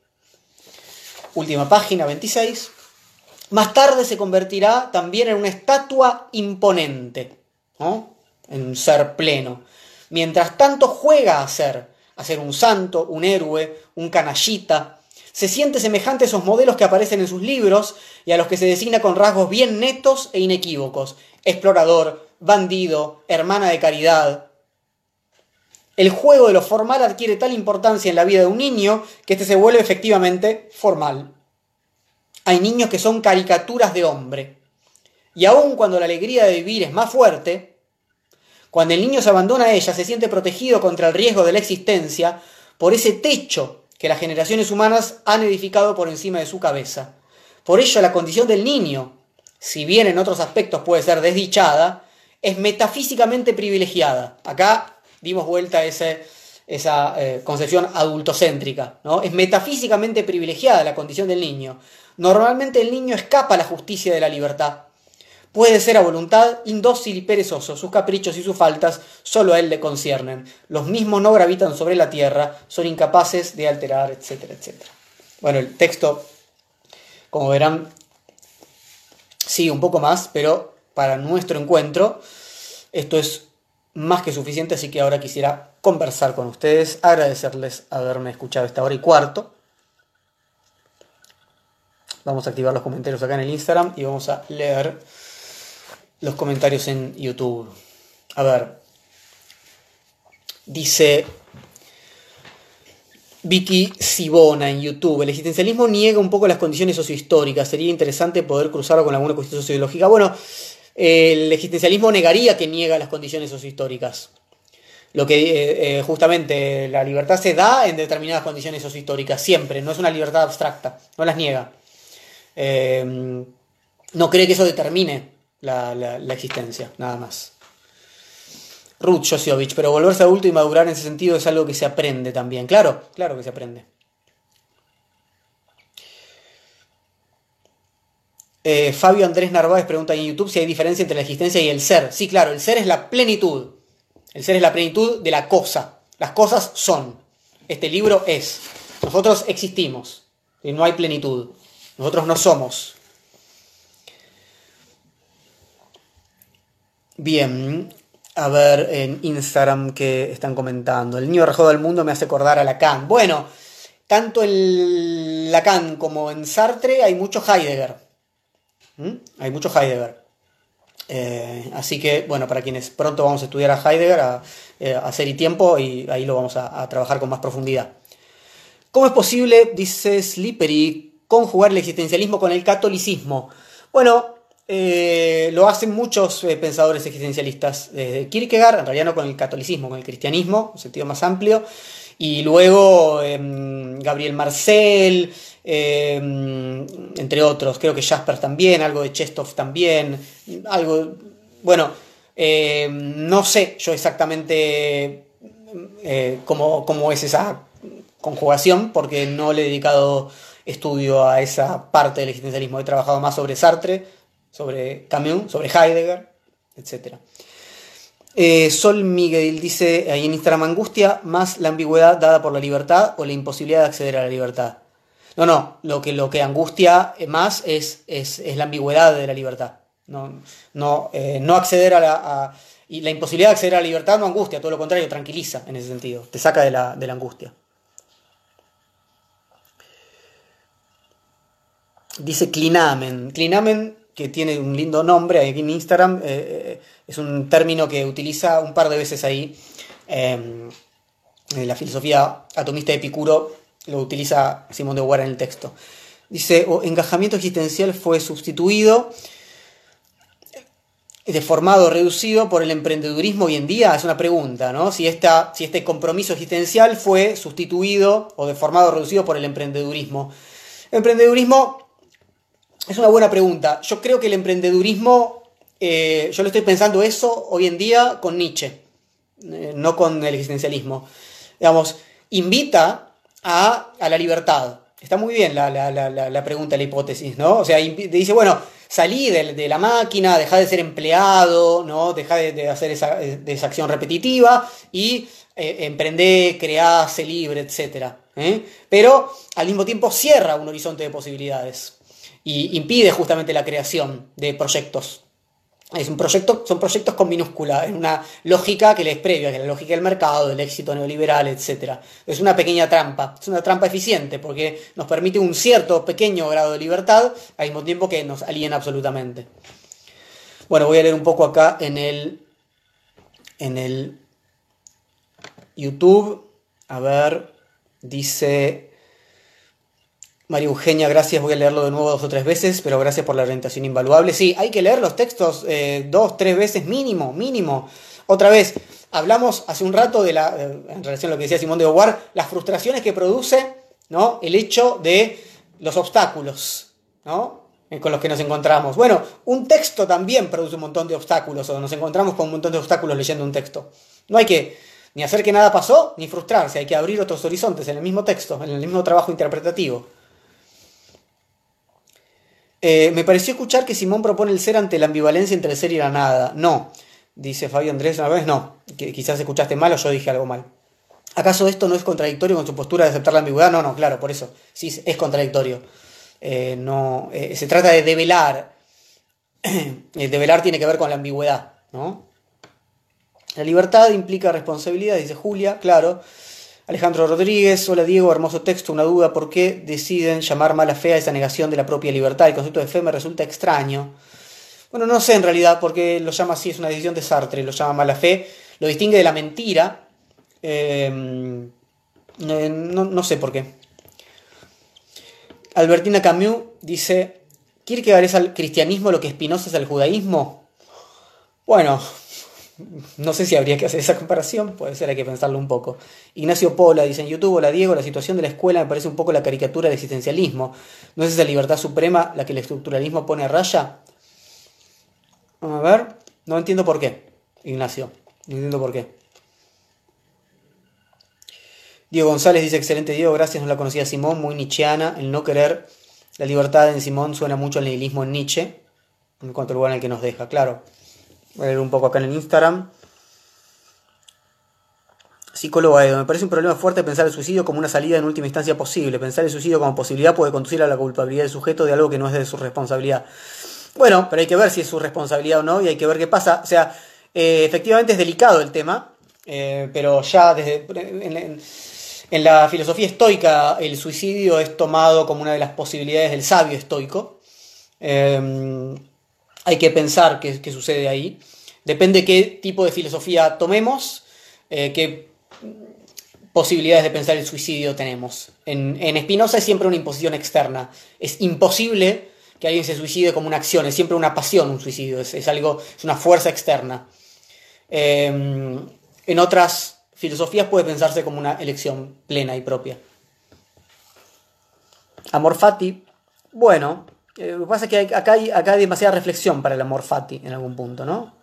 última página 26, más tarde se convertirá también en una estatua imponente, en un ser pleno. Mientras tanto juega a ser, a ser un santo, un héroe, un canallita, se siente semejante a esos modelos que aparecen en sus libros y a los que se designa con rasgos bien netos e inequívocos, explorador, bandido, hermana de caridad, el juego de lo formal adquiere tal importancia en la vida de un niño que éste se vuelve efectivamente formal. Hay niños que son caricaturas de hombre. Y aun cuando la alegría de vivir es más fuerte, cuando el niño se abandona a ella, se siente protegido contra el riesgo de la existencia por ese techo que las generaciones humanas han edificado por encima de su cabeza. Por ello la condición del niño, si bien en otros aspectos puede ser desdichada, es metafísicamente privilegiada. Acá dimos vuelta a esa eh, concepción adultocéntrica. ¿no? Es metafísicamente privilegiada la condición del niño. Normalmente el niño escapa a la justicia de la libertad. Puede ser a voluntad indócil y perezoso, sus caprichos y sus faltas solo a él le conciernen. Los mismos no gravitan sobre la tierra, son incapaces de alterar, etcétera, etcétera. Bueno, el texto, como verán, sigue un poco más, pero para nuestro encuentro esto es más que suficiente, así que ahora quisiera conversar con ustedes, agradecerles haberme escuchado esta hora y cuarto. Vamos a activar los comentarios acá en el Instagram y vamos a leer los comentarios en YouTube. A ver. Dice Vicky Sibona en YouTube. El existencialismo niega un poco las condiciones sociohistóricas. Sería interesante poder cruzarlo con alguna cuestión sociológica. Bueno, el existencialismo negaría que niega las condiciones sociohistóricas. Lo que eh, eh, justamente la libertad se da en determinadas condiciones sociohistóricas, siempre, no es una libertad abstracta, no las niega. Eh, no cree que eso determine la, la, existencia, nada más. Ruth Josiovich, pero volverse adulto y madurar en ese sentido es algo que se aprende también. Claro, claro que se aprende. Eh, Fabio Andrés Narváez pregunta en YouTube si hay diferencia entre la existencia y el ser. Sí, claro, el ser es la plenitud. El ser es la plenitud de la cosa. Las cosas son. Este libro es. Nosotros existimos. Y no hay plenitud. Nosotros no somos. Bien, a ver en Instagram que están comentando. El niño rajado del mundo me hace acordar a Lacan. Bueno, tanto en Lacan como en Sartre hay mucho Heidegger. ¿Mm? Hay mucho Heidegger. Eh, así que, bueno, para quienes pronto vamos a estudiar a Heidegger, a, eh, hacer y tiempo, y ahí lo vamos a, trabajar con más profundidad. ¿Cómo es posible, dice Slippery, conjugar el existencialismo con el catolicismo? Bueno, eh, lo hacen muchos pensadores existencialistas, desde Kierkegaard, en realidad no con el catolicismo, con el cristianismo, en sentido más amplio, Y luego em, Gabriel Marcel, em, entre otros, creo que Jasper también, algo de Chestov también, algo, bueno, em, no sé yo exactamente eh, cómo, cómo es esa conjugación, porque no le he dedicado estudio a esa parte del existencialismo. He trabajado más sobre Sartre, sobre Camus, sobre Heidegger, etc. Eh, Sol Miguel dice ahí en Instagram angustia más la ambigüedad dada por la libertad o la imposibilidad de acceder a la libertad. No, no, lo que, lo que angustia más es, es, la ambigüedad de la libertad. No, no, eh, no acceder a la... y la imposibilidad de acceder a la libertad no angustia, todo lo contrario, tranquiliza en ese sentido, te saca de la, de la angustia. Dice Clinamen. Clinamen, que tiene un lindo nombre aquí en Instagram, eh, eh, es un término que utiliza un par de veces ahí. En la filosofía atomista de Epicuro lo utiliza Simón de Beauvoir en el texto. Dice, o encajamiento existencial fue sustituido, deformado, reducido por el emprendedurismo hoy en día. Es una pregunta, ¿no? Si, esta, si este compromiso existencial fue sustituido o deformado reducido por el emprendedurismo. Emprendedurismo es una buena pregunta. Yo creo que el emprendedurismo, eh, yo lo estoy pensando eso hoy en día con Nietzsche, eh, no con el existencialismo. Digamos, invita a, la libertad. Está muy bien la, pregunta, la hipótesis, ¿no? O sea, dice, bueno, salí de, la máquina, deja de ser empleado, ¿no? Deja de, hacer esa, esa, acción repetitiva y eh, emprende, crearse libre, etc. Pero al mismo tiempo cierra un horizonte de posibilidades y impide justamente la creación de proyectos. Es un proyecto, son proyectos con minúscula, en una lógica que les previa, que es la lógica del mercado, del éxito neoliberal, etc. Es una pequeña trampa, es una trampa eficiente porque nos permite un cierto pequeño grado de libertad al mismo tiempo que nos aliena absolutamente. Bueno, voy a leer un poco acá en el, en el YouTube. A ver, dice María Eugenia, gracias, voy a leerlo de nuevo dos o tres veces, pero gracias por la orientación invaluable. Sí, hay que leer los textos eh, dos, tres veces mínimo, mínimo. Otra vez, hablamos hace un rato de la, eh, en relación a lo que decía Simón de Beauvoir, las frustraciones que produce ¿no? el hecho de los obstáculos ¿no? Eh, con los que nos encontramos. Bueno, un texto también produce un montón de obstáculos, o nos encontramos con un montón de obstáculos leyendo un texto. No hay que ni hacer que nada pasó, ni frustrarse, hay que abrir otros horizontes en el mismo texto, en el mismo trabajo interpretativo. Eh, me pareció escuchar que Simón propone el ser ante la ambivalencia entre el ser y la nada. No, dice Fabio Andrés una vez, no, quizás escuchaste mal o yo dije algo mal. ¿Acaso esto no es contradictorio con su postura de aceptar la ambigüedad? No, no, claro, por eso, sí, es contradictorio. Eh, no, eh, se trata de develar. develar tiene que ver con la ambigüedad, ¿no? La libertad implica responsabilidad, dice Julia, claro. Alejandro Rodríguez, hola Diego, hermoso texto, una duda, ¿por qué deciden llamar mala fe a esa negación de la propia libertad? El concepto de fe me resulta extraño. Bueno, no sé en realidad por qué lo llama así, es una decisión de Sartre, lo llama mala fe, lo distingue de la mentira, eh, no, sé por qué. Albertina Camus dice, ¿Kierkegaard es al cristianismo lo que Spinoza es al judaísmo? Bueno, no sé si habría que hacer esa comparación, puede ser, hay que pensarlo un poco. Ignacio Pola dice en YouTube, hola Diego, la situación de la escuela me parece un poco la caricatura del existencialismo. ¿No es esa libertad suprema la que el estructuralismo pone a raya? A ver, no entiendo por qué, Ignacio, no entiendo por qué. Diego González dice, excelente Diego, gracias, no la conocía Simón, muy nietzscheana, el no querer la libertad en Simón suena mucho al nihilismo en Nietzsche, en cuanto al lugar en el que nos deja, claro. Voy a leer un poco acá en el Instagram. Psicólogo Edo, me parece un problema fuerte pensar el suicidio como una salida en última instancia posible. Pensar el suicidio como posibilidad puede conducir a la culpabilidad del sujeto de algo que no es de su responsabilidad. Bueno, pero hay que ver si es su responsabilidad o no y hay que ver qué pasa. O sea, eh, efectivamente es delicado el tema, eh, pero ya desde en, la filosofía estoica el suicidio es tomado como una de las posibilidades del sabio estoico. Eh, hay que pensar qué, sucede ahí. Depende qué tipo de filosofía tomemos, eh, qué posibilidades de pensar el suicidio tenemos. En, en Spinoza es siempre una imposición externa. Es imposible que alguien se suicide como una acción, es siempre una pasión un suicidio, es, algo, es una fuerza externa. Em, en otras filosofías puede pensarse como una elección plena y propia. Amor fati, bueno, eh, lo que pasa es que acá hay, demasiada reflexión para el amor fati en algún punto, ¿no?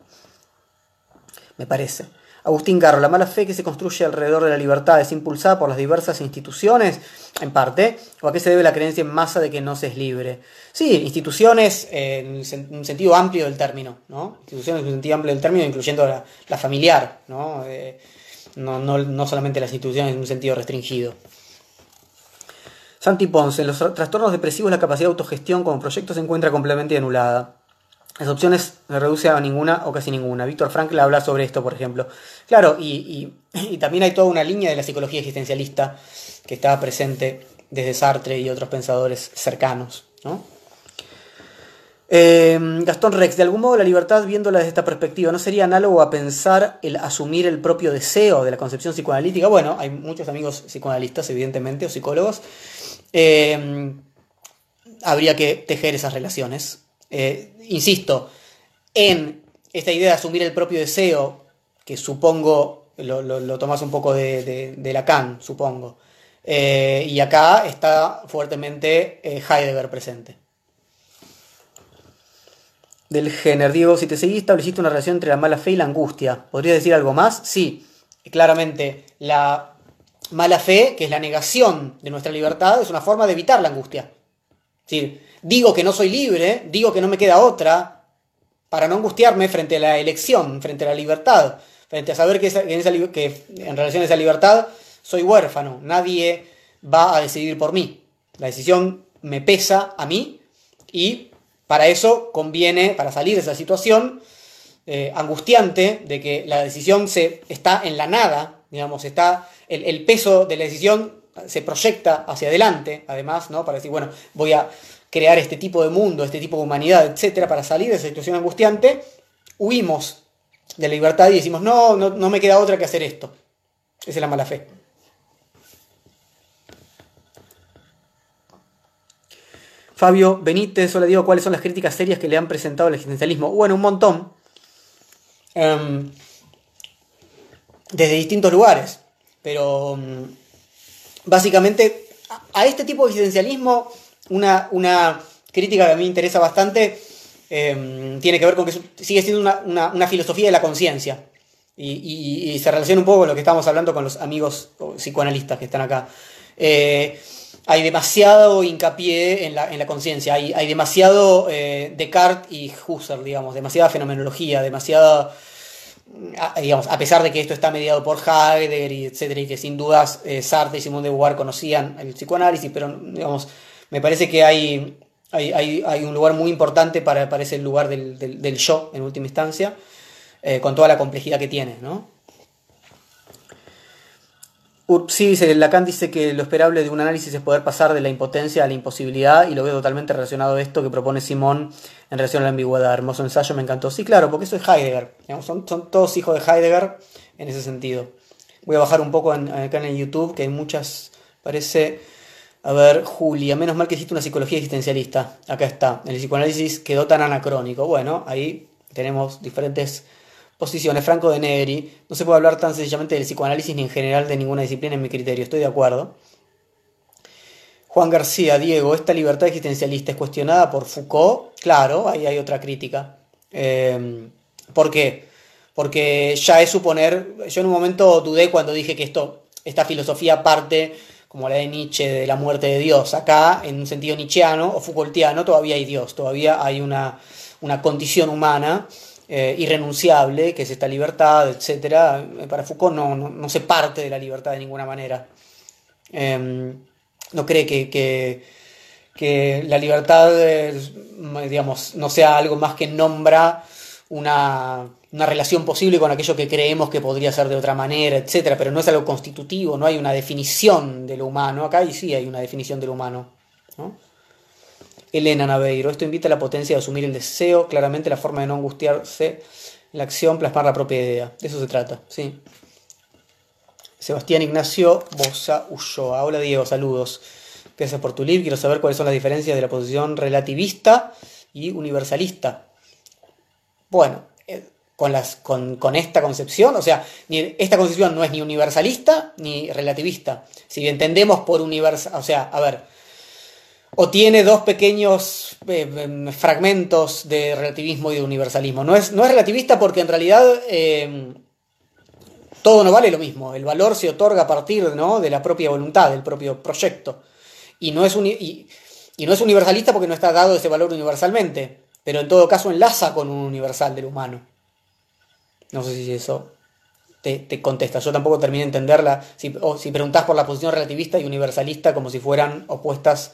Me parece. Agustín Garro, la mala fe que se construye alrededor de la libertad es impulsada por las diversas instituciones, en parte, o a qué se debe la creencia en masa de que no se es libre. Sí, instituciones en un sentido amplio del término, ¿no? Instituciones en un sentido amplio del término, incluyendo la, familiar, ¿no? Eh, no, no solamente las instituciones en un sentido restringido. Santi Ponce, en los trastornos depresivos la capacidad de autogestión como proyecto se encuentra completamente anulada. Las opciones se reduce a ninguna o casi ninguna. Víctor Frankl habla sobre esto, por ejemplo. Claro, y, también hay toda una línea de la psicología existencialista que estaba presente desde Sartre y otros pensadores cercanos. Eh, Gastón Rex, de algún modo la libertad viéndola desde esta perspectiva, ¿no sería análogo a pensar el asumir el propio deseo de la concepción psicoanalítica? Bueno, hay muchos amigos psicoanalistas, evidentemente, o psicólogos. Eh, habría que tejer esas relaciones. Eh, insisto, en esta idea de asumir el propio deseo, que supongo, lo, lo, tomas un poco de, Lacan, supongo, eh, y acá está fuertemente eh, Heidegger presente. Del género, Diego, si te seguís, estableciste una relación entre la mala fe y la angustia. ¿Podrías decir algo más? Sí, claramente la mala fe, que es la negación de nuestra libertad, es una forma de evitar la angustia. Es decir, digo que no soy libre, digo que no me queda otra, para no angustiarme frente a la elección, frente a la libertad, frente a saber que, en, que en relación a esa libertad soy huérfano, nadie va a decidir por mí. La decisión me pesa a mí y para eso conviene, para salir de esa situación eh, angustiante de que la decisión se, está en la nada, digamos, está el, peso de la decisión se proyecta hacia adelante, además, ¿no? Para decir, bueno, voy a crear este tipo de mundo, este tipo de humanidad, etcétera, para salir de esa situación angustiante, huimos de la libertad y decimos, no, no, me queda otra que hacer esto. Esa es la mala fe. Fabio Benítez, hola digo, ¿cuáles son las críticas serias que le han presentado al existencialismo? Bueno, un montón. Em, desde distintos lugares. Pero em, básicamente a este tipo de existencialismo una, crítica que a mí me interesa bastante em, tiene que ver con que sigue siendo una, filosofía de la conciencia. Y, se relaciona un poco con lo que estamos hablando con los amigos psicoanalistas que están acá. Eh, hay demasiado hincapié en la, conciencia, hay, demasiado eh, Descartes y Husserl, digamos, demasiada fenomenología, demasiada, digamos, a pesar de que esto está mediado por Heidegger y etcétera, y que sin dudas eh, Sartre y Simone de Beauvoir conocían el psicoanálisis, pero digamos, me parece que hay, hay, un lugar muy importante para, para ese lugar del, yo, en última instancia, eh, con toda la complejidad que tiene, ¿no? Sí, Lacan dice que lo esperable de un análisis es poder pasar de la impotencia a la imposibilidad y lo veo totalmente relacionado a esto que propone Simón en relación a la ambigüedad. Hermoso ensayo, me encantó. Sí, claro, porque eso es Heidegger. son, son, todos hijos de Heidegger en ese sentido. Voy a bajar un poco acá en el YouTube, que hay muchas, parece a ver, Julia, menos mal que existe una psicología existencialista. Acá está. El psicoanálisis quedó tan anacrónico. Bueno, ahí tenemos diferentes posiciones. Franco de Negri. No se puede hablar tan sencillamente del psicoanálisis ni en general de ninguna disciplina en mi criterio. Estoy de acuerdo. Juan García, Diego, ¿esta libertad existencialista es cuestionada por Foucault? Claro, ahí hay otra crítica. Eh, ¿Por qué? Porque ya es suponer, yo en un momento dudé cuando dije que esto, esta filosofía parte como la de Nietzsche de la muerte de Dios. Acá, en un sentido nietzscheano o Foucaultiano, todavía hay Dios, todavía hay una, condición humana eh, irrenunciable, que es esta libertad, etc. Para Foucault no, no, se parte de la libertad de ninguna manera. Em, no cree que, que, la libertad, digamos, no sea algo más que nombra una una relación posible con aquello que creemos que podría ser de otra manera, etcétera, pero no es algo constitutivo, no hay una definición de lo humano. Acá y sí hay una definición de lo humano. Elena Naveiro, esto invita a la potencia de asumir el deseo, claramente la forma de no angustiarse, la acción, plasmar la propia idea. De eso se trata, sí. Sebastián Ignacio Bosa Ulloa. Hola Diego, saludos. Gracias por tu libro. Quiero saber cuáles son las diferencias de la posición relativista y universalista. Bueno, con, las, con, esta concepción. O sea, esta concepción no es ni universalista ni relativista. Si entendemos por universal, o sea, a ver, o tiene dos pequeños eh, em, fragmentos de relativismo y de universalismo. No es, no es relativista porque en realidad em, todo no vale lo mismo. El valor se otorga a partir ¿no? de la propia voluntad, del propio proyecto. Y no, es y no es universalista porque no está dado ese valor universalmente, pero en todo caso enlaza con un universal del humano. No sé si eso te, contesta. Yo tampoco terminé de entenderla. Si, o si preguntás por la posición relativista y universalista como si fueran opuestas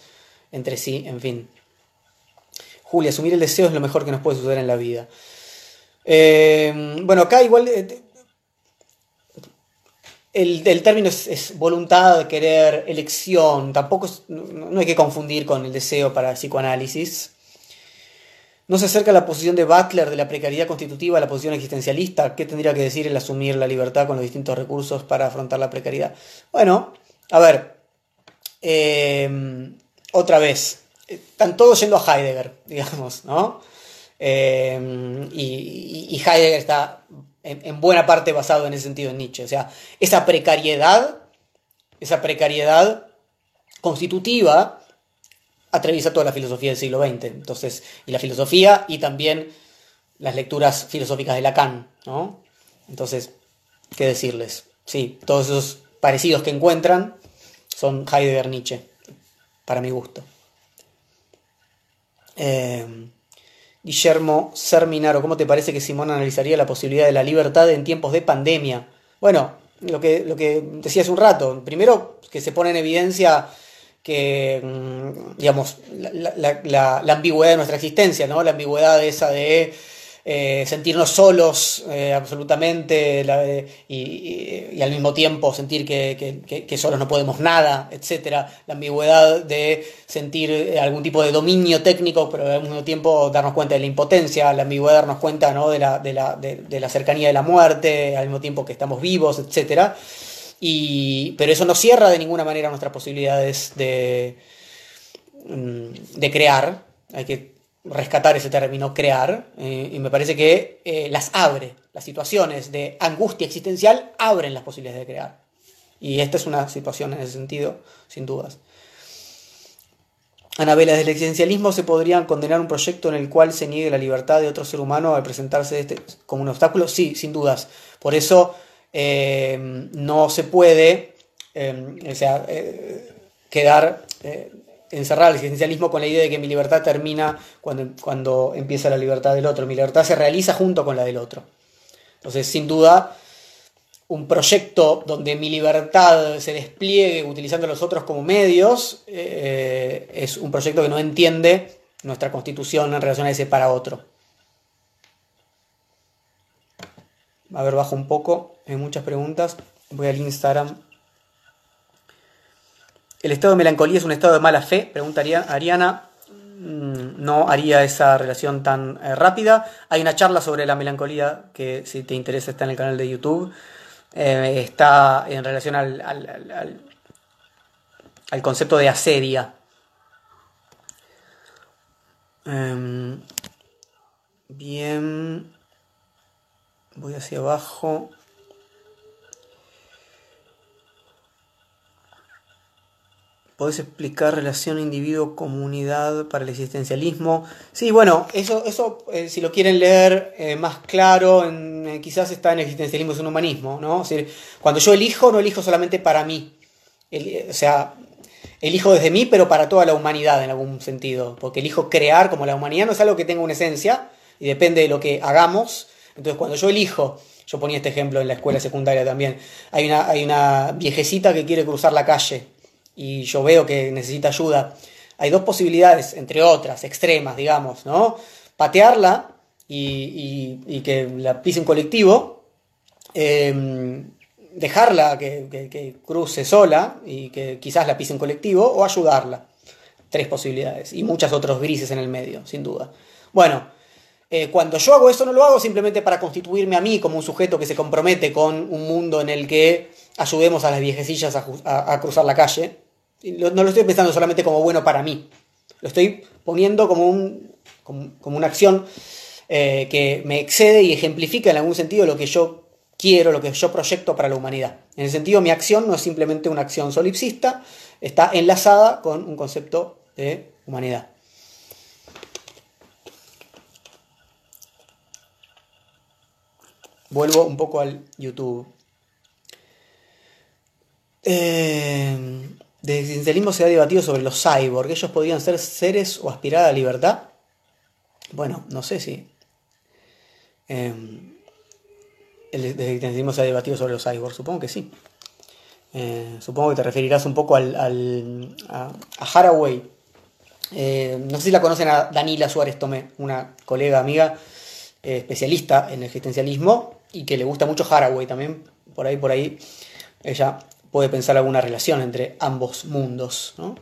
entre sí, en fin. Julia, asumir el deseo es lo mejor que nos puede suceder en la vida. Eh, bueno, acá igual eh, el, término es, voluntad, querer, elección. Tampoco no hay que confundir con el deseo para psicoanálisis. ¿No se acerca la posición de Butler de la precariedad constitutiva a la posición existencialista? ¿Qué tendría que decir el asumir la libertad con los distintos recursos para afrontar la precariedad? Bueno, a ver, eh, otra vez, están todos yendo a Heidegger, digamos, ¿no? Eh, y, Heidegger está en, en, buena parte basado en ese sentido en Nietzsche. O sea, esa precariedad, esa precariedad constitutiva atraviesa toda la filosofía del siglo XX. Entonces, y la filosofía y también las lecturas filosóficas de Lacan, ¿no? Entonces, ¿qué decirles? Sí, todos esos parecidos que encuentran son Heidegger-Nietzsche, para mi gusto. Eh, Guillermo Serminaro, ¿cómo te parece que Simón analizaría la posibilidad de la libertad en tiempos de pandemia? Bueno, lo que, lo que decía hace un rato, primero que se pone en evidencia que, mm, digamos, la, ambigüedad de nuestra existencia, ¿no? La ambigüedad esa de eh, sentirnos solos eh, absolutamente y, al mismo tiempo sentir que, solos no podemos nada, etc. La ambigüedad de sentir eh, algún tipo de dominio técnico, pero al mismo tiempo darnos cuenta de la impotencia, la ambigüedad de darnos cuenta ¿no? de, la, de, la, de, la cercanía de la muerte, al mismo tiempo que estamos vivos, etc. Y, pero eso no cierra de ninguna manera nuestras posibilidades de, mm, de crear. Hay que rescatar ese término, crear, eh, y me parece que eh, las abre. Las situaciones de angustia existencial abren las posibilidades de crear. Y esta es una situación en ese sentido, sin dudas. Anabela, desde el existencialismo se podría condenar un proyecto en el cual se niegue la libertad de otro ser humano al presentarse este como un obstáculo. Sí, sin dudas. Por eso Em, no se puede eh, quedar encerrado el existencialismo con la idea de que mi libertad termina cuando, cuando empieza la libertad del otro. Mi libertad se realiza junto con la del otro. Entonces, sin duda, un proyecto donde mi libertad se despliegue utilizando a los otros como medios eh, es un proyecto que no entiende nuestra constitución en relación a ese para otro. A ver, bajo un poco. Hay muchas preguntas. Voy al Instagram. ¿El estado de melancolía es un estado de mala fe? Preguntaría Ariana. Mm, no haría esa relación tan eh, rápida. Hay una charla sobre la melancolía que si te interesa está en el canal de YouTube. Eh, está en relación al, al, concepto de asedia. Em, bien. Voy hacia abajo. ¿Podés explicar relación individuo-comunidad para el existencialismo? Sí, bueno, eso, eso eh, si lo quieren leer eh, más claro, eh, quizás está en existencialismo es un humanismo, ¿no? cuando yo elijo, no elijo solamente para mí. o sea, elijo desde mí, pero para toda la humanidad en algún sentido. Porque elijo crear como la humanidad no es algo que tenga una esencia y depende de lo que hagamos entonces, cuando yo elijo, yo ponía este ejemplo en la escuela secundaria también, hay una, hay una viejecita que quiere cruzar la calle y yo veo que necesita ayuda. Hay dos posibilidades, entre otras, extremas, digamos, ¿no? Patearla y, que la pise un colectivo, em, dejarla que, que, cruce sola y que quizás la pise un colectivo, o ayudarla. Tres posibilidades y muchas otros grises en el medio, sin duda. Bueno, eh, cuando yo hago eso no lo hago simplemente para constituirme a mí como un sujeto que se compromete con un mundo en el que ayudemos a las viejecillas a, cruzar la calle. No lo estoy pensando solamente como bueno para mí. Lo estoy poniendo como, un, como, una acción eh, que me excede y ejemplifica en algún sentido lo que yo quiero, lo que yo proyecto para la humanidad. En el sentido, mi acción no es simplemente una acción solipsista, está enlazada con un concepto de humanidad. Vuelvo un poco al YouTube. Eh, de existencialismo se ha debatido sobre los cyborg. ¿Ellos podrían ser seres o aspirar a la libertad? Bueno, no sé si. Eh, el existencialismo se ha debatido sobre los cyborg. Supongo que sí. Eh, supongo que te referirás un poco al, a, Haraway. no sé si la conocen a Danila Suárez Tomé, una colega amiga especialista en existencialismo y que le gusta mucho Haraway también. Por ahí, por ahí, ella puede pensar alguna relación entre ambos mundos. ¿no?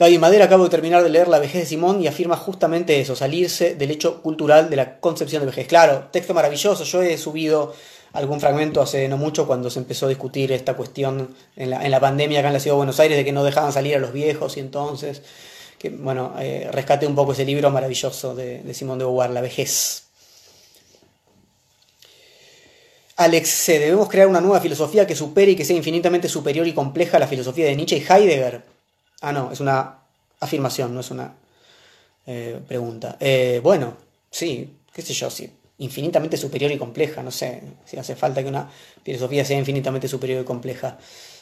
Gaby Madera acabo de terminar de leer La vejez de Simón y afirma justamente eso, salirse del hecho cultural de la concepción de vejez. Claro, texto maravilloso, yo he subido algún fragmento hace no mucho cuando se empezó a discutir esta cuestión en la, pandemia acá en la ciudad de Buenos Aires de que no dejaban salir a los viejos y entonces, que bueno, eh, rescaté un poco ese libro maravilloso de, de Simón de Beauvoir, La vejez. Alex ¿debemos crear una nueva filosofía que supere y que sea infinitamente superior y compleja a la filosofía de Nietzsche y Heidegger? Ah, no, es una afirmación, no es una eh, pregunta. Eh, bueno, sí, qué sé yo, sí, infinitamente superior y compleja, no sé si hace falta que una filosofía sea infinitamente superior y compleja.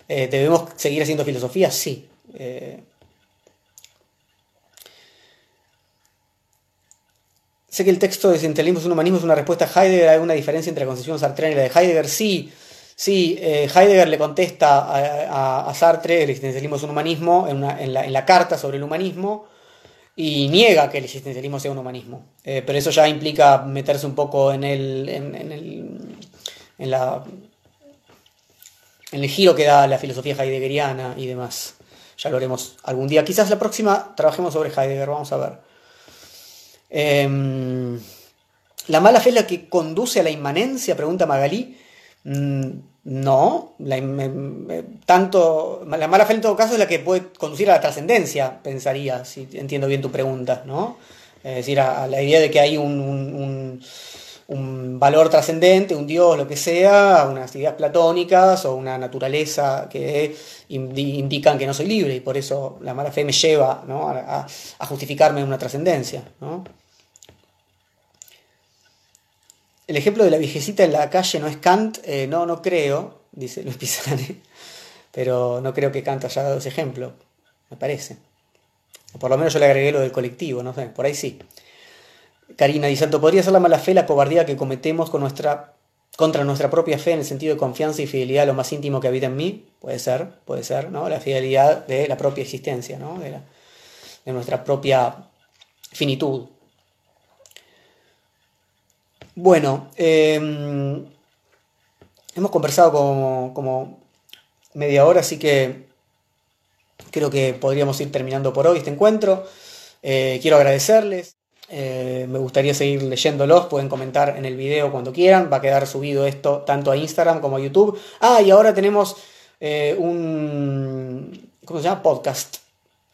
Eh, ¿Debemos seguir haciendo filosofía? Sí. Sé que el texto de Existencialismo es un humanismo es una respuesta a Heidegger. ¿Hay una diferencia entre la concepción sartreana y la de Heidegger? Sí, sí. Eh, Heidegger le contesta a, Sartre, el existencialismo es un humanismo, en, la, carta sobre el humanismo, y niega que el existencialismo sea un humanismo. Eh, pero eso ya implica meterse un poco en el, en, el, en, la, en el giro que da la filosofía heideggeriana y demás. Ya lo haremos algún día. Quizás la próxima trabajemos sobre Heidegger, vamos a ver. Em, ¿La mala fe es la que conduce a la inmanencia? Pregunta Magalí. Mm, no, la, tanto, la mala fe en todo caso es la que puede conducir a la trascendencia, pensaría, si entiendo bien tu pregunta, ¿no? Es decir, a, la idea de que hay un, valor trascendente, un Dios, lo que sea, unas ideas platónicas o una naturaleza que indican que no soy libre y por eso la mala fe me lleva a, a, justificarme una trascendencia. ¿no? El ejemplo de la viejecita en la calle no es Kant, eh, no, no creo, dice Luis Pisani, pero no creo que Kant haya dado ese ejemplo, me parece. O por lo menos yo le agregué lo del colectivo, no sé, por ahí sí. Karina Di Santo, ¿podría ser la mala fe la cobardía que cometemos con nuestra, contra nuestra propia fe en el sentido de confianza y fidelidad a lo más íntimo que habita en mí? Puede ser, puede ser, ¿no? La fidelidad de la propia existencia, ¿no? De, de nuestra propia finitud. Bueno, em, hemos conversado como, media hora, así que creo que podríamos ir terminando por hoy este encuentro. Eh, quiero agradecerles. Eh, me gustaría seguir leyéndolos. Pueden comentar en el video cuando quieran. Va a quedar subido esto tanto a Instagram como a YouTube. Ah, y ahora tenemos eh, un. ¿Cómo se llama? Podcast.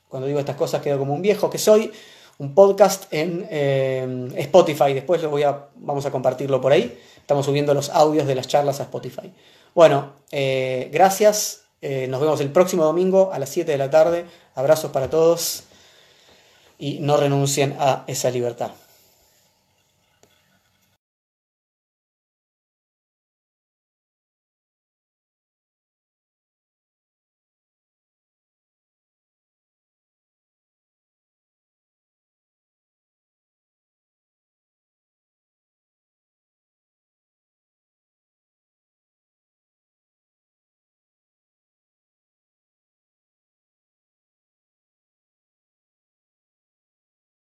Cuando digo estas cosas quedo como un viejo que soy un podcast en eh, Spotify. Después lo voy a, vamos a compartirlo por ahí. Estamos subiendo los audios de las charlas a Spotify. Bueno, eh, gracias. Eh, nos vemos el próximo domingo a las 7 de la tarde. Abrazos para todos y no renuncien a esa libertad.